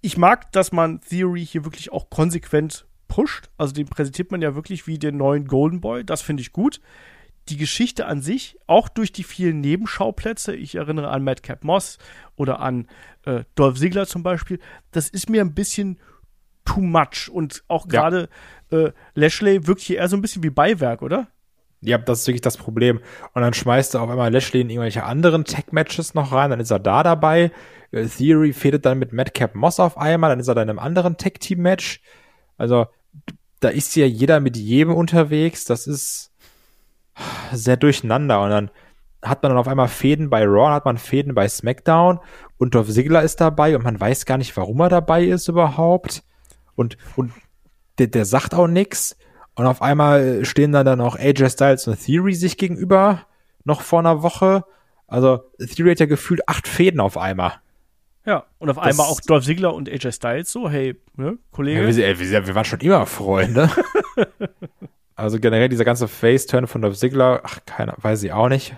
ich mag, dass man Theory hier wirklich auch konsequent pusht. Also den präsentiert man ja wirklich wie den neuen Golden Boy. Das finde ich gut die Geschichte an sich, auch durch die vielen Nebenschauplätze, ich erinnere an Madcap Moss oder an äh, Dolph Ziggler zum Beispiel, das ist mir ein bisschen too much. Und auch gerade ja. äh, Lashley wirkt hier eher so ein bisschen wie Beiwerk, oder? Ja, das ist wirklich das Problem. Und dann schmeißt er auf einmal Lashley in irgendwelche anderen Tech-Matches noch rein, dann ist er da dabei. Äh, Theory fädelt dann mit Madcap Moss auf einmal, dann ist er dann in einem anderen Tech-Team-Match. Also, da ist ja jeder mit jedem unterwegs. Das ist sehr durcheinander. Und dann hat man dann auf einmal Fäden bei Raw, hat man Fäden bei SmackDown und Dolph Ziggler ist dabei und man weiß gar nicht, warum er dabei ist überhaupt. Und, und der, der sagt auch nix. Und auf einmal stehen dann dann auch AJ Styles und Theory sich gegenüber, noch vor einer Woche. Also Theory hat ja gefühlt acht Fäden auf einmal. Ja, und auf Das- einmal auch Dolph Ziggler und AJ Styles so, hey, ne, Kollege. Ja, wir, wir, wir waren schon immer Freunde. also generell dieser ganze Face-Turn von Dolph Ziggler, ach, keiner, weiß ich auch nicht,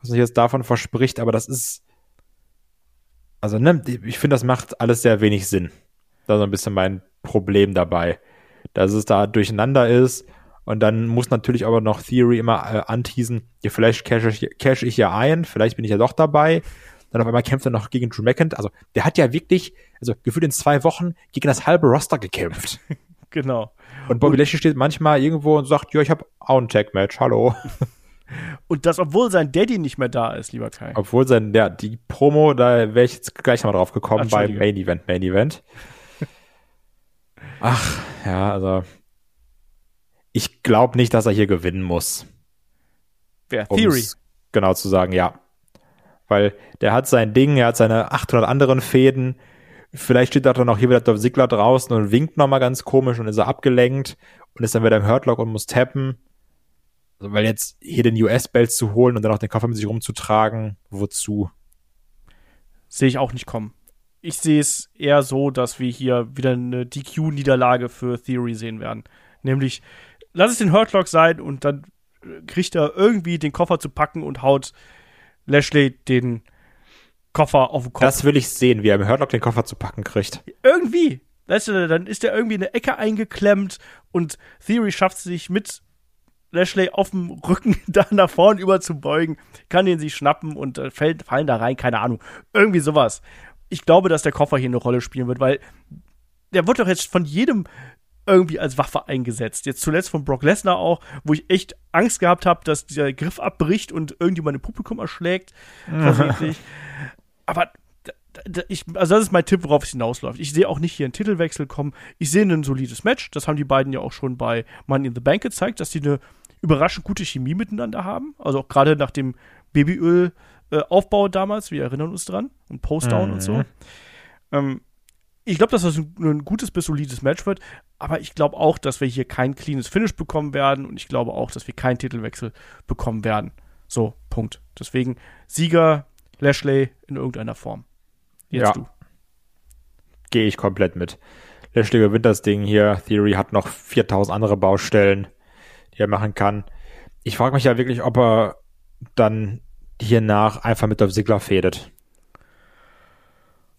was sich jetzt davon verspricht, aber das ist, also ne, ich finde, das macht alles sehr wenig Sinn. Da ist so ein bisschen mein Problem dabei, dass es da durcheinander ist und dann muss natürlich aber noch Theory immer äh, anteasen, ja, vielleicht cash ich, cash ich ja ein, vielleicht bin ich ja doch dabei. Dann auf einmal kämpft er noch gegen Drew McIntyre. Also, der hat ja wirklich, also gefühlt in zwei Wochen gegen das halbe Roster gekämpft. Genau. Und Bobby Lashley steht manchmal irgendwo und sagt, ja, ich habe auch ein Tag-Match, hallo. Und das, obwohl sein Daddy nicht mehr da ist, lieber Kai. Obwohl sein, der, die Promo, da wäre ich jetzt gleich mal drauf gekommen beim. Main Event, Main Event. Ach, ja, also ich glaube nicht, dass er hier gewinnen muss. Wer? um's Theory. Genau zu sagen, ja. Weil der hat sein Ding, er hat seine 800 anderen Fäden. Vielleicht steht da dann auch hier wieder Dolph Ziggler draußen und winkt nochmal ganz komisch und ist er abgelenkt und ist dann wieder im Hurtlock und muss tappen. Also, weil jetzt hier den US-Belt zu holen und dann auch den Koffer mit sich rumzutragen, wozu? Sehe ich auch nicht kommen. Ich sehe es eher so, dass wir hier wieder eine DQ-Niederlage für Theory sehen werden. Nämlich, lass es den Hurtlock sein und dann kriegt er irgendwie den Koffer zu packen und haut Lashley den Koffer auf den Kopf. Das will ich sehen, wie er im Hurtlock den Koffer zu packen kriegt. irgendwie. Weißt du, dann ist er irgendwie in eine Ecke eingeklemmt und Theory schafft es sich mit Lashley auf dem Rücken da nach vorn über zu beugen, kann den sich schnappen und äh, fällt, fallen da rein, keine Ahnung. Irgendwie sowas. Ich glaube, dass der Koffer hier eine Rolle spielen wird, weil der wird doch jetzt von jedem irgendwie als Waffe eingesetzt. Jetzt zuletzt von Brock Lesnar auch, wo ich echt Angst gehabt habe, dass dieser Griff abbricht und irgendjemand im Publikum erschlägt. Versehentlich. Aber ich, also das ist mein Tipp, worauf es hinausläuft. Ich sehe auch nicht hier einen Titelwechsel kommen. Ich sehe ein solides Match. Das haben die beiden ja auch schon bei Money in the Bank gezeigt, dass die eine überraschend gute Chemie miteinander haben. Also auch gerade nach dem Babyöl-Aufbau damals, wir erinnern uns dran, und Postdown und so. Mhm. Ähm, ich glaube, dass das ein, ein gutes bis solides Match wird, aber ich glaube auch, dass wir hier kein cleanes Finish bekommen werden und ich glaube auch, dass wir keinen Titelwechsel bekommen werden. So, Punkt. Deswegen Sieger Lashley in irgendeiner Form. Jetzt Ja. du. Gehe ich komplett mit. Lashley gewinnt das Ding hier. Theory hat noch 4000 andere Baustellen, die er machen kann. Ich frage mich ja wirklich, ob er dann hiernach einfach mit Dolph Ziggler fädet.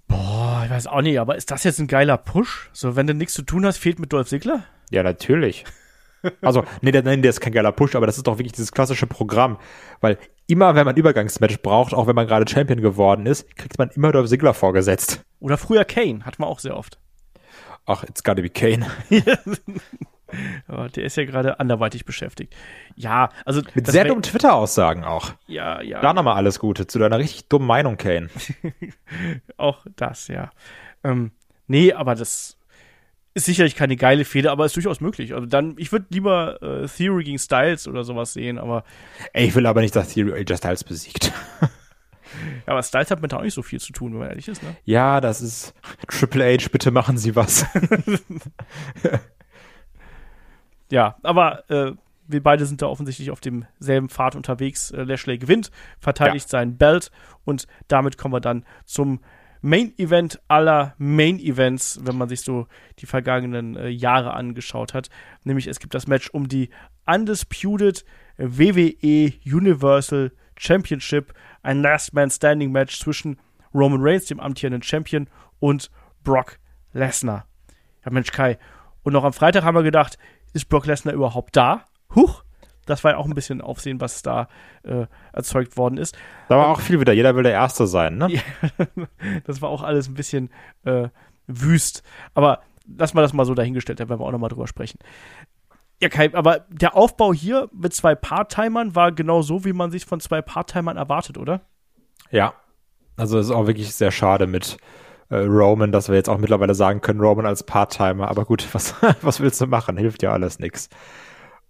Boah, ich weiß auch nicht, aber ist das jetzt ein geiler Push? So, wenn du nichts zu tun hast, fehlt mit Dolph Ziggler? Ja, natürlich. Also, nee, der, nein, der ist kein geiler Push, aber das ist doch wirklich dieses klassische Programm. Weil immer, wenn man Übergangsmatch braucht, auch wenn man gerade Champion geworden ist, kriegt man immer Dolph Ziggler vorgesetzt. Oder früher Kane, hatten wir auch sehr oft. Ach, it's gotta be Kane. Der ist ja gerade anderweitig beschäftigt. Ja, also Mit sehr dummen Twitter-Aussagen auch. Ja, ja. Da nochmal alles Gute zu deiner richtig dummen Meinung, Kane. Auch das, ja. Ähm, nee, aber das ist sicherlich keine geile Fehde, aber ist durchaus möglich. Also dann, ich würde lieber äh, Theory gegen Styles oder sowas sehen, aber, Ey, ich will aber nicht, dass Theory AJ Styles besiegt. ja, aber Styles hat mit auch nicht so viel zu tun, wenn man ehrlich ist, ne? Ja, das ist Triple H, bitte machen Sie was. Ja, aber äh, wir beide sind da offensichtlich auf demselben Pfad unterwegs. Äh, Lashley gewinnt, verteidigt seinen Belt und damit kommen wir dann zum Main Event aller Main Events, wenn man sich so die vergangenen äh, Jahre angeschaut hat. Nämlich es gibt das Match um die Undisputed WWE Universal Championship, ein Last Man Standing Match zwischen Roman Reigns, dem amtierenden Champion, und Brock Lesnar. Ja, Mensch, Kai. Und noch am Freitag haben wir gedacht, ist Brock Lesnar überhaupt da? Huch! Das war ja auch ein bisschen Aufsehen, was da äh, erzeugt worden ist. Da war auch viel wieder. Jeder will der Erste sein, ne? Das war auch alles ein bisschen äh, wüst. Aber lass mal das mal so dahingestellt, da werden wir auch nochmal drüber sprechen. Ja, Kai, aber der Aufbau hier mit zwei Part-Timern war genau so, wie man sich von zwei Part-Timern erwartet, oder? Ja. Also es ist auch wirklich sehr schade mit äh, Roman, dass wir jetzt auch mittlerweile sagen können, Roman als Part-Timer. Aber gut, was, was willst du machen? Hilft ja alles nix.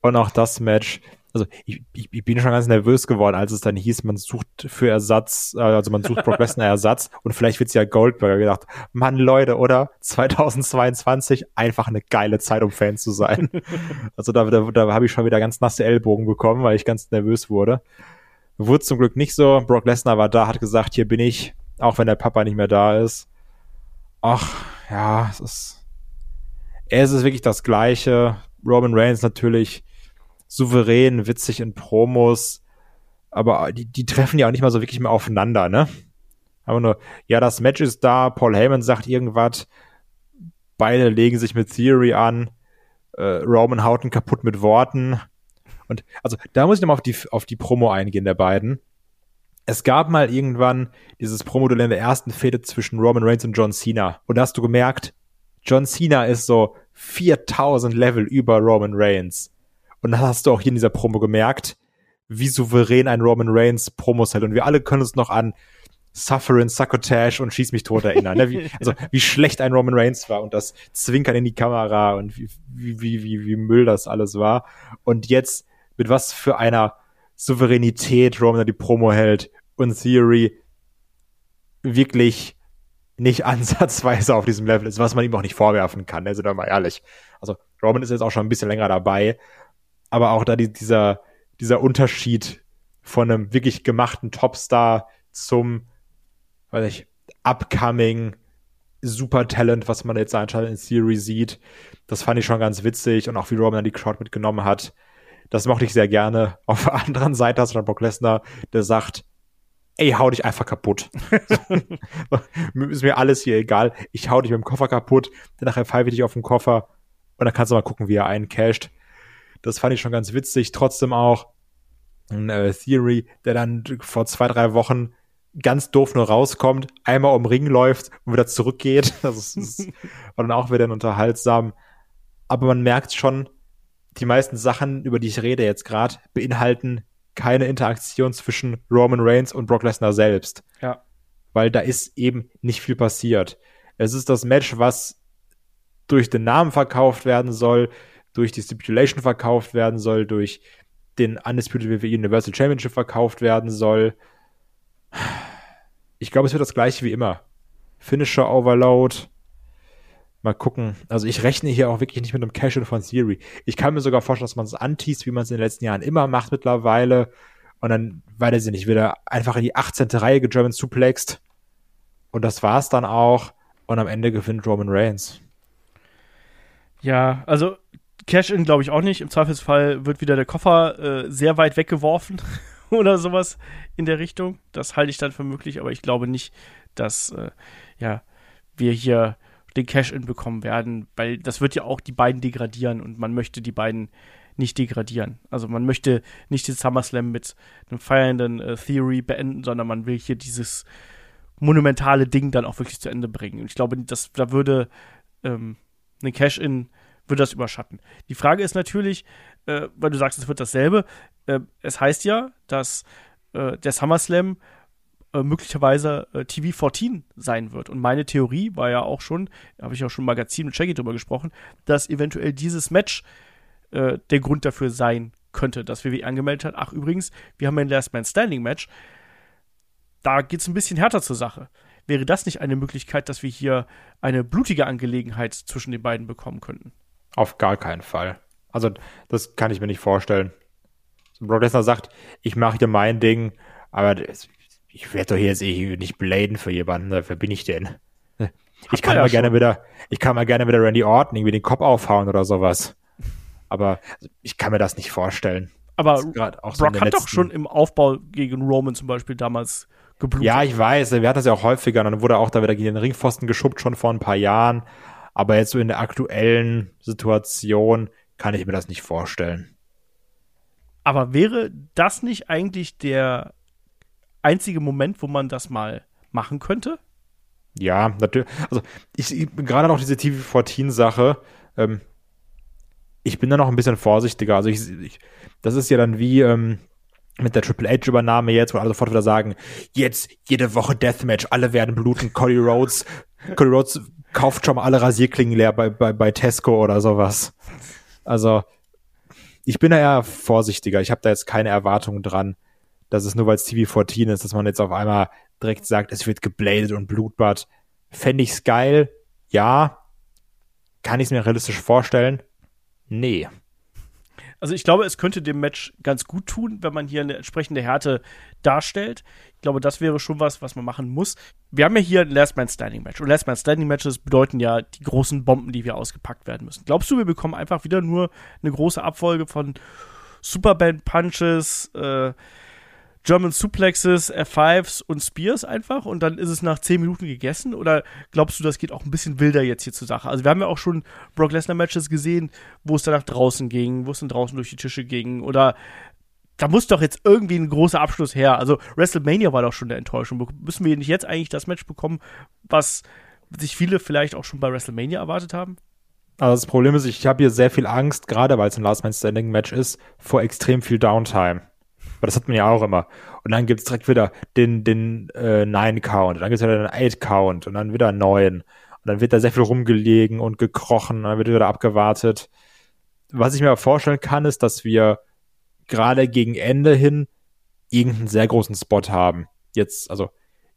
Und auch das Match, also ich, ich, ich bin schon ganz nervös geworden, als es dann hieß, man sucht für Ersatz, äh, also man sucht Brock Lesnar Ersatz und vielleicht wird's ja Goldberger gedacht, Mann Leute, oder 2022 einfach eine geile Zeit, um Fan zu sein. also da, da, da habe ich schon wieder ganz nasse Ellbogen bekommen, weil ich ganz nervös wurde. Wurde zum Glück nicht so. Brock Lesnar war da, hat gesagt, hier bin ich, auch wenn der Papa nicht mehr da ist. Ach, ja, es ist, es ist wirklich das Gleiche. Roman Reigns natürlich souverän, witzig in Promos, aber die, die treffen ja auch nicht mal so wirklich mehr aufeinander, ne? Aber nur, ja, das Match ist da, Paul Heyman sagt irgendwas, beide legen sich mit Theory an, äh, Roman haut ihn kaputt mit Worten. Und also da muss ich nochmal auf die, auf die Promo eingehen der beiden. Es gab mal irgendwann dieses Promo-Duell in der ersten Fehde zwischen Roman Reigns und John Cena. Und da hast du gemerkt, John Cena ist so 4000 Level über Roman Reigns. Und das hast du auch hier in dieser Promo gemerkt, wie souverän ein Roman Reigns Promos hält. Und wir alle können uns noch an Suffering, Succotash und Schieß mich tot erinnern. ne? wie, also wie schlecht ein Roman Reigns war und das Zwinkern in die Kamera und wie, wie, wie, wie Müll das alles war. Und jetzt mit was für einer Souveränität Roman die Promo hält und Theory wirklich nicht ansatzweise auf diesem Level ist, was man ihm auch nicht vorwerfen kann, ne? sind wir mal ehrlich. Also Roman ist jetzt auch schon ein bisschen länger dabei aber auch da die, dieser, dieser Unterschied von einem wirklich gemachten Topstar zum, weiß ich, upcoming Super-Talent, was man jetzt anscheinend in Theory sieht, das fand ich schon ganz witzig und auch wie Roman die Crowd mitgenommen hat. Das mochte ich sehr gerne. Auf der anderen Seite hast du dann Brock Lesnar, der sagt, ey, hau dich einfach kaputt. ist mir alles hier egal. Ich hau dich mit dem Koffer kaputt, dann nachher pfeife ich dich auf den Koffer und dann kannst du mal gucken, wie er eincasht. Das fand ich schon ganz witzig. Trotzdem auch ein äh, Theory, der dann vor zwei, drei Wochen ganz doof nur rauskommt, einmal um Ring läuft und wieder zurückgeht. Das ist, das war dann auch wieder unterhaltsam. Aber man merkt schon, die meisten Sachen, über die ich rede jetzt gerade, beinhalten keine Interaktion zwischen Roman Reigns und Brock Lesnar selbst. Ja. Weil da ist eben nicht viel passiert. Es ist das Match, was durch den Namen verkauft werden soll, durch die Stipulation verkauft werden soll, durch den Undisputed WWE Universal Championship verkauft werden soll. Ich glaube, es wird das gleiche wie immer. Finisher Overload. Mal gucken. Also ich rechne hier auch wirklich nicht mit einem Cash-In von Theory. Ich kann mir sogar vorstellen, dass man es anteast, wie man es in den letzten Jahren immer macht mittlerweile. Und dann, weiß ich nicht, wieder einfach in die 18. Reihe gegerman suplext. Und das war's dann auch. Und am Ende gewinnt Roman Reigns. Ja, also Cash-In glaube ich auch nicht. Im Zweifelsfall wird wieder der Koffer äh, sehr weit weggeworfen oder sowas in der Richtung. Das halte ich dann für möglich, aber ich glaube nicht, dass äh, ja, wir hier den Cash-In bekommen werden, weil das wird ja auch die beiden degradieren und man möchte die beiden nicht degradieren. Also man möchte nicht den SummerSlam mit einem feiernden äh, Theory beenden, sondern man will hier dieses monumentale Ding dann auch wirklich zu Ende bringen. Und ich glaube, dass da würde ähm, ein Cash-In wird das überschatten. Die Frage ist natürlich, äh, weil du sagst, es wird dasselbe. Äh, es heißt ja, dass äh, der SummerSlam äh, möglicherweise äh, TV 14 sein wird. Und meine Theorie war ja auch schon, habe ich auch schon im Magazin mit Shaggy drüber gesprochen, dass eventuell dieses Match äh, der Grund dafür sein könnte, dass WWE angemeldet hat. Ach, übrigens, wir haben ein Last Man Standing Match. Da geht es ein bisschen härter zur Sache. Wäre das nicht eine Möglichkeit, dass wir hier eine blutige Angelegenheit zwischen den beiden bekommen könnten? Auf gar keinen Fall. Also, das kann ich mir nicht vorstellen. Brock Lesnar sagt, ich mache hier mein Ding, aber das, ich werde doch hier jetzt eh nicht bladen für jemanden. Wer bin ich denn? Ich kann ja mal gerne wieder, ich kann mal gerne wieder Randy Orton irgendwie den Kopf aufhauen oder sowas. Aber ich kann mir das nicht vorstellen. Aber auch so Brock hat doch schon im Aufbau gegen Roman zum Beispiel damals geblutet. Ja, ich weiß. Wir hatten das ja auch häufiger. Und dann wurde auch da wieder gegen den Ringpfosten geschubbt, schon vor ein paar Jahren. Aber jetzt so in der aktuellen Situation kann ich mir das nicht vorstellen. Aber wäre das nicht eigentlich der einzige Moment, wo man das mal machen könnte? Ja, natürlich. Also ich, gerade noch diese TV-14-Sache. Ähm, ich bin da noch ein bisschen vorsichtiger. Also ich, ich das ist ja dann wie ähm, mit der Triple H-Übernahme jetzt, wo alle sofort wieder sagen, jetzt jede Woche Deathmatch, alle werden bluten, Cody Rhodes, Cody Rhodes kauft schon mal alle Rasierklingen leer bei, bei, bei Tesco oder sowas. Also, ich bin da eher vorsichtiger. Ich habe da jetzt keine Erwartungen dran, dass es nur weil es TV14 ist, dass man jetzt auf einmal direkt sagt, es wird gebladet und Blutbad. Fände ich's geil? Ja. Kann ich es mir realistisch vorstellen? Nee. Also ich glaube, es könnte dem Match ganz gut tun, wenn man hier eine entsprechende Härte darstellt. Ich glaube, das wäre schon was, was man machen muss. Wir haben ja hier ein Last Man Standing Match. Und Last Man Standing Matches bedeuten ja die großen Bomben, die wir ausgepackt werden müssen. Glaubst du, wir bekommen einfach wieder nur eine große Abfolge von Superband Punches, äh, German Suplexes, F5s und Spears einfach und dann ist es nach 10 Minuten gegessen? Oder glaubst du, das geht auch ein bisschen wilder jetzt hier zur Sache? Also wir haben ja auch schon Brock Lesnar Matches gesehen, wo es dann nach draußen ging, wo es dann draußen durch die Tische ging oder da muss doch jetzt irgendwie ein großer Abschluss her. Also WrestleMania war doch schon der Enttäuschung. Müssen wir nicht jetzt eigentlich das Match bekommen, was sich viele vielleicht auch schon bei WrestleMania erwartet haben? Also das Problem ist, ich habe hier sehr viel Angst, gerade weil es ein Last Man Standing Match ist, vor extrem viel Downtime. Aber das hat man ja auch immer. Und dann gibt's direkt wieder den, den äh, Nine-Count, dann gibt's wieder den Eight-Count und dann wieder neun. Und dann wird da sehr viel rumgelegen und gekrochen und dann wird wieder abgewartet. Was ich mir vorstellen kann, ist, dass wir gerade gegen Ende hin irgendeinen sehr großen Spot haben. Jetzt, also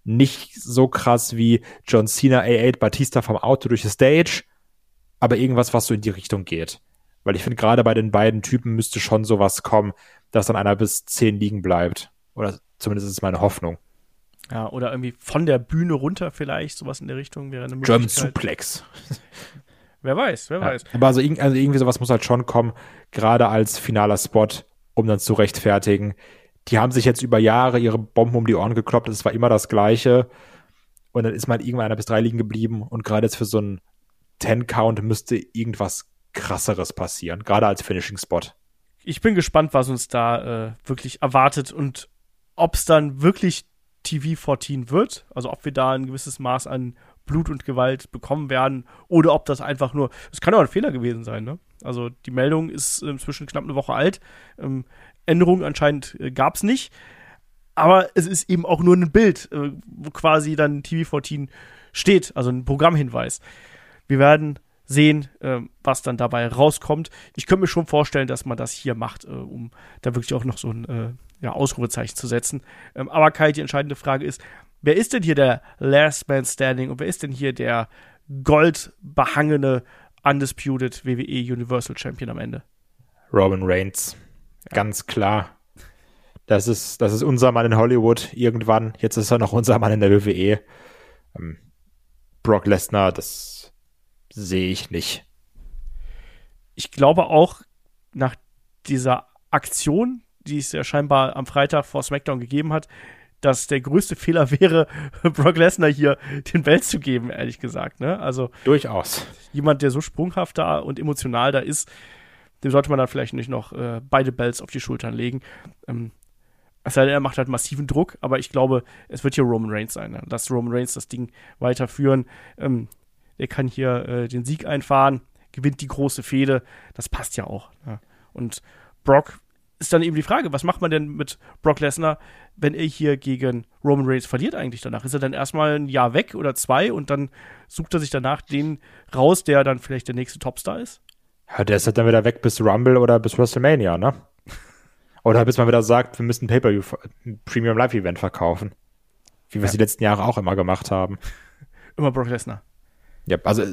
nicht so krass wie John Cena A8 Batista vom Auto durch die Stage, aber irgendwas, was so in die Richtung geht. Weil ich finde, gerade bei den beiden Typen müsste schon sowas kommen, dass dann einer bis zehn liegen bleibt. Oder zumindest ist es meine Hoffnung. Ja, oder irgendwie von der Bühne runter vielleicht, sowas in der Richtung wäre eine Möglichkeit. German Suplex. wer weiß, wer ja, weiß. Aber also, also irgendwie sowas muss halt schon kommen, gerade als finaler Spot, um dann zu rechtfertigen. Die haben sich jetzt über Jahre ihre Bomben um die Ohren gekloppt, es war immer das Gleiche. Und dann ist mal irgendwann einer bis drei liegen geblieben und gerade jetzt für so einen Ten-Count müsste irgendwas krasseres passieren, gerade als Finishing-Spot ich bin gespannt, was uns da äh, wirklich erwartet und ob es dann wirklich TV14 wird, also ob wir da ein gewisses Maß an Blut und Gewalt bekommen werden oder ob das einfach nur, es kann auch ein Fehler gewesen sein, ne? Also die Meldung ist inzwischen knapp eine Woche alt. Ähm, Änderungen anscheinend äh, gab es nicht, aber es ist eben auch nur ein Bild, äh, wo quasi dann TV14 steht, also ein Programmhinweis. Wir werden sehen, äh, was dann dabei rauskommt. Ich könnte mir schon vorstellen, dass man das hier macht, äh, um da wirklich auch noch so ein äh, ja, Ausrufezeichen zu setzen. Ähm, aber Kai, die entscheidende Frage ist, wer ist denn hier der Last Man Standing und wer ist denn hier der goldbehangene Undisputed WWE Universal Champion am Ende? Roman Reigns. Ja. Ganz klar. Das ist, das ist unser Mann in Hollywood irgendwann. Jetzt ist er noch unser Mann in der WWE. Ähm, Brock Lesnar, das sehe ich nicht. Ich glaube auch, nach dieser Aktion, die es ja scheinbar am Freitag vor SmackDown gegeben hat, dass der größte Fehler wäre, Brock Lesnar hier den Belt zu geben, ehrlich gesagt. Ne? Also durchaus. Jemand, der so sprunghaft da und emotional da ist, dem sollte man dann vielleicht nicht noch äh, beide Belts auf die Schultern legen. Ähm, es sei denn, er macht halt massiven Druck, aber ich glaube, es wird hier Roman Reigns sein. Ne? Lass Roman Reigns das Ding weiterführen. Ähm, der kann hier äh, den Sieg einfahren, gewinnt die große Fehde. Das passt ja auch. Ja. Und Brock ist dann eben die Frage, was macht man denn mit Brock Lesnar, wenn er hier gegen Roman Reigns verliert eigentlich danach? Ist er dann erstmal ein Jahr weg oder zwei und dann sucht er sich danach den raus, der dann vielleicht der nächste Topstar ist? Ja, der ist halt dann wieder weg bis Rumble oder bis WrestleMania, ne? Oder bis man wieder sagt, wir müssen Pay-Per-View, Premium Live Event verkaufen. Wie wir es ja. die letzten Jahre auch immer gemacht haben. Immer Brock Lesnar. Ja, also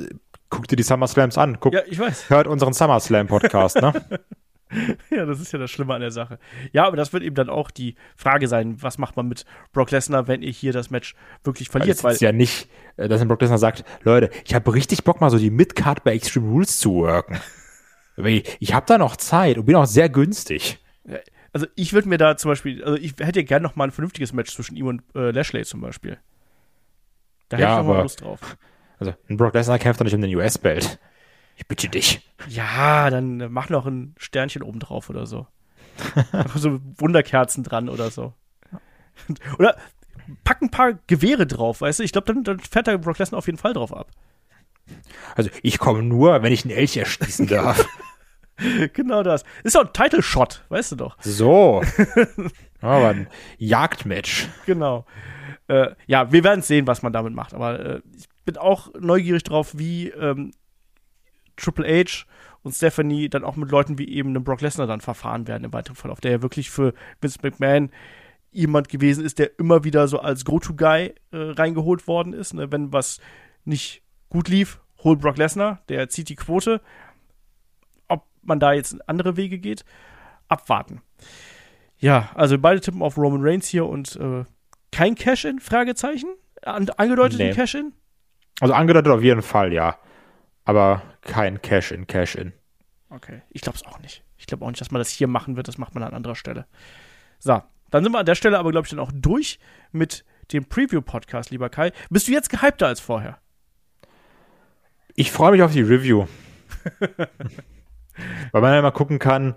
guck dir die SummerSlams an. Guck, ja, ich weiß. Hört unseren SummerSlam-Podcast, ne? ja, das ist ja das Schlimme an der Sache. Ja, aber das wird eben dann auch die Frage sein, was macht man mit Brock Lesnar, wenn ihr hier das Match wirklich verliert? Weil es ist ja nicht, äh, dass ein Brock Lesnar sagt, Leute, ich habe richtig Bock mal so die Midcard bei Extreme Rules zu worken. ich habe da noch Zeit und bin auch sehr günstig. Also ich würde mir da zum Beispiel, also ich hätte gerne noch mal ein vernünftiges Match zwischen ihm und äh, Lashley zum Beispiel. Da hätte ja, ich noch mal Lust drauf. Also, ein Brock Lesnar kämpft doch nicht um den US-Belt. Ich bitte dich. Ja, dann mach noch ein Sternchen oben drauf oder so. so Wunderkerzen dran oder so. Oder pack ein paar Gewehre drauf, weißt du? Ich glaube, dann, dann fährt der Brock Lesnar auf jeden Fall drauf ab. Also, ich komme nur, wenn ich einen Elch erschießen darf. genau das. Ist doch ein Title-Shot, weißt du doch. So. Aber ein Jagdmatch. Genau. Äh, ja, wir werden sehen, was man damit macht. Aber äh, ich bin auch neugierig drauf, wie ähm, Triple H und Stephanie dann auch mit Leuten wie eben einem Brock Lesnar dann verfahren werden im weiteren Verlauf, der ja wirklich für Vince McMahon jemand gewesen ist, der immer wieder so als Go-To-Guy äh, reingeholt worden ist. Ne? Wenn was nicht gut lief, hol Brock Lesnar, der zieht die Quote. Ob man da jetzt andere Wege geht, abwarten. Ja, also beide tippen auf Roman Reigns hier und äh, kein Cash-In? Fragezeichen? An, angedeutet Nee. Cash-In? Also angedeutet auf jeden Fall, ja. Aber kein Cash-in, Cash-in. Okay, ich glaube es auch nicht. Ich glaube auch nicht, dass man das hier machen wird. Das macht man an anderer Stelle. So, dann sind wir an der Stelle aber, glaube ich, dann auch durch mit dem Preview-Podcast, lieber Kai. Bist du jetzt gehypter als vorher? Ich freue mich auf die Review. Weil man ja mal gucken kann,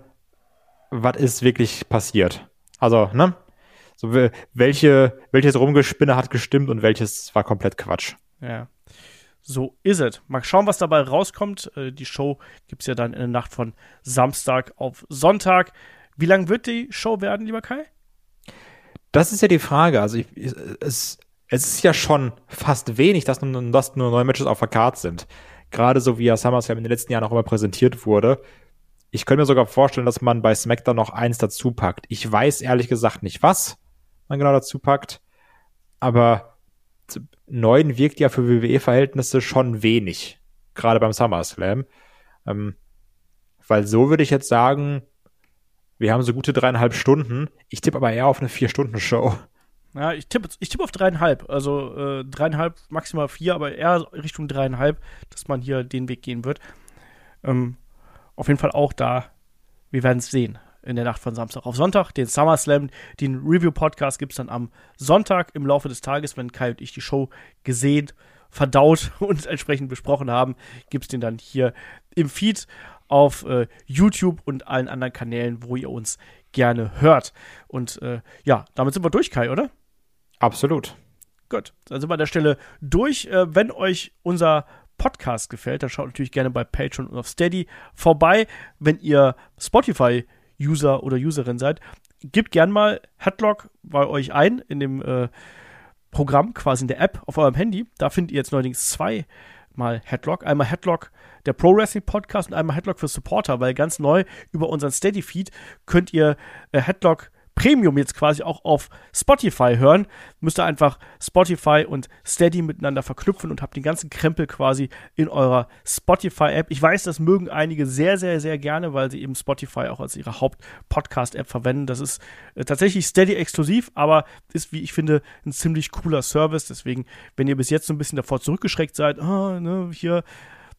was ist wirklich passiert. Also, ne? So, wel- welche, welches Rumgespinne hat gestimmt und welches war komplett Quatsch. Ja. So ist es. Mal schauen, was dabei rauskommt. Äh, Die Show gibt es ja dann in der Nacht von Samstag auf Sonntag. Wie lang wird die Show werden, lieber Kai? Das ist ja die Frage. Also, ich, es, es ist ja schon fast wenig, dass nur, dass nur neue Matches auf der Card sind. Gerade so wie ja SummerSlam in den letzten Jahren auch immer präsentiert wurde. Ich könnte mir sogar vorstellen, dass man bei SmackDown noch eins dazu packt. Ich weiß ehrlich gesagt nicht, was man genau dazu packt. Aber neun wirkt ja für WWE-Verhältnisse schon wenig. Gerade beim SummerSlam. Ähm, weil so würde ich jetzt sagen, wir haben so gute dreieinhalb Stunden. Ich tippe aber eher auf eine Vier-Stunden-Show. Ja, ich tippe ich tipp auf dreieinhalb. Also äh, dreieinhalb, maximal vier, aber eher Richtung dreieinhalb, dass man hier den Weg gehen wird. Ähm, auf jeden Fall auch da. Wir werden es sehen in der Nacht von Samstag auf Sonntag. Den SummerSlam, den Review-Podcast gibt es dann am Sonntag im Laufe des Tages, wenn Kai und ich die Show gesehen, verdaut und entsprechend besprochen haben, gibt es den dann hier im Feed auf äh, YouTube und allen anderen Kanälen, wo ihr uns gerne hört. Und äh, ja, damit sind wir durch, Kai, oder? Absolut. Gut, dann sind wir an der Stelle durch. Äh, wenn euch unser Podcast gefällt, dann schaut natürlich gerne bei Patreon und auf Steady vorbei. Wenn ihr Spotify-User oder Userin seid, gebt gern mal Headlock bei euch ein in dem äh, Programm, quasi in der App auf eurem Handy. Da findet ihr jetzt neuerdings zwei mal Headlock. Einmal Headlock, der Pro Wrestling Podcast und einmal Headlock für Supporter, weil ganz neu über unseren Steady-Feed könnt ihr äh, Headlock Premium jetzt quasi auch auf Spotify hören. Müsst ihr einfach Spotify und Steady miteinander verknüpfen und habt den ganzen Krempel quasi in eurer Spotify-App. Ich weiß, das mögen einige sehr, sehr, sehr gerne, weil sie eben Spotify auch als ihre Haupt-Podcast-App verwenden. Das ist äh, tatsächlich Steady-exklusiv, aber ist, wie ich finde, ein ziemlich cooler Service. Deswegen, wenn ihr bis jetzt so ein bisschen davor zurückgeschreckt seid, ah, ne, hier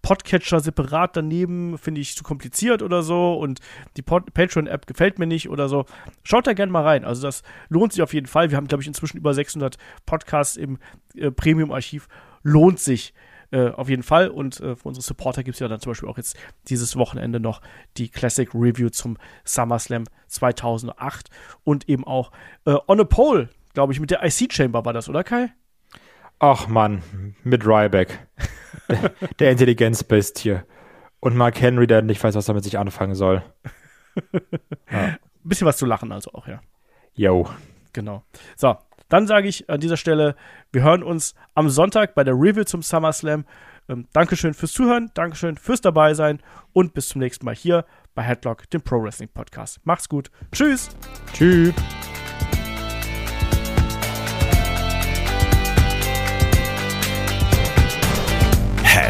Podcatcher separat daneben finde ich zu kompliziert oder so und die Patreon-App gefällt mir nicht oder so. Schaut da gerne mal rein. Also das lohnt sich auf jeden Fall. Wir haben, glaube ich, inzwischen über 600 Podcasts im äh, Premium-Archiv. Lohnt sich äh, auf jeden Fall. Und äh, für unsere Supporter gibt es ja dann zum Beispiel auch jetzt dieses Wochenende noch die Classic Review zum SummerSlam 2008 und eben auch äh, On a Pole, glaube ich, mit der IC Chamber war das, oder Kai? Ach Mann, mit Ryback. Der, der Intelligenzbestie. Und Mark Henry, der nicht weiß, was er mit sich anfangen soll. Ein bisschen was zu lachen also auch, ja. Yo. Genau. So, dann sage ich an dieser Stelle, wir hören uns am Sonntag bei der Review zum SummerSlam. Ähm, Dankeschön fürs Zuhören, Dankeschön fürs Dabeisein und bis zum nächsten Mal hier bei Headlock, dem Pro Wrestling Podcast. Macht's gut. Tschüss. Tschüss.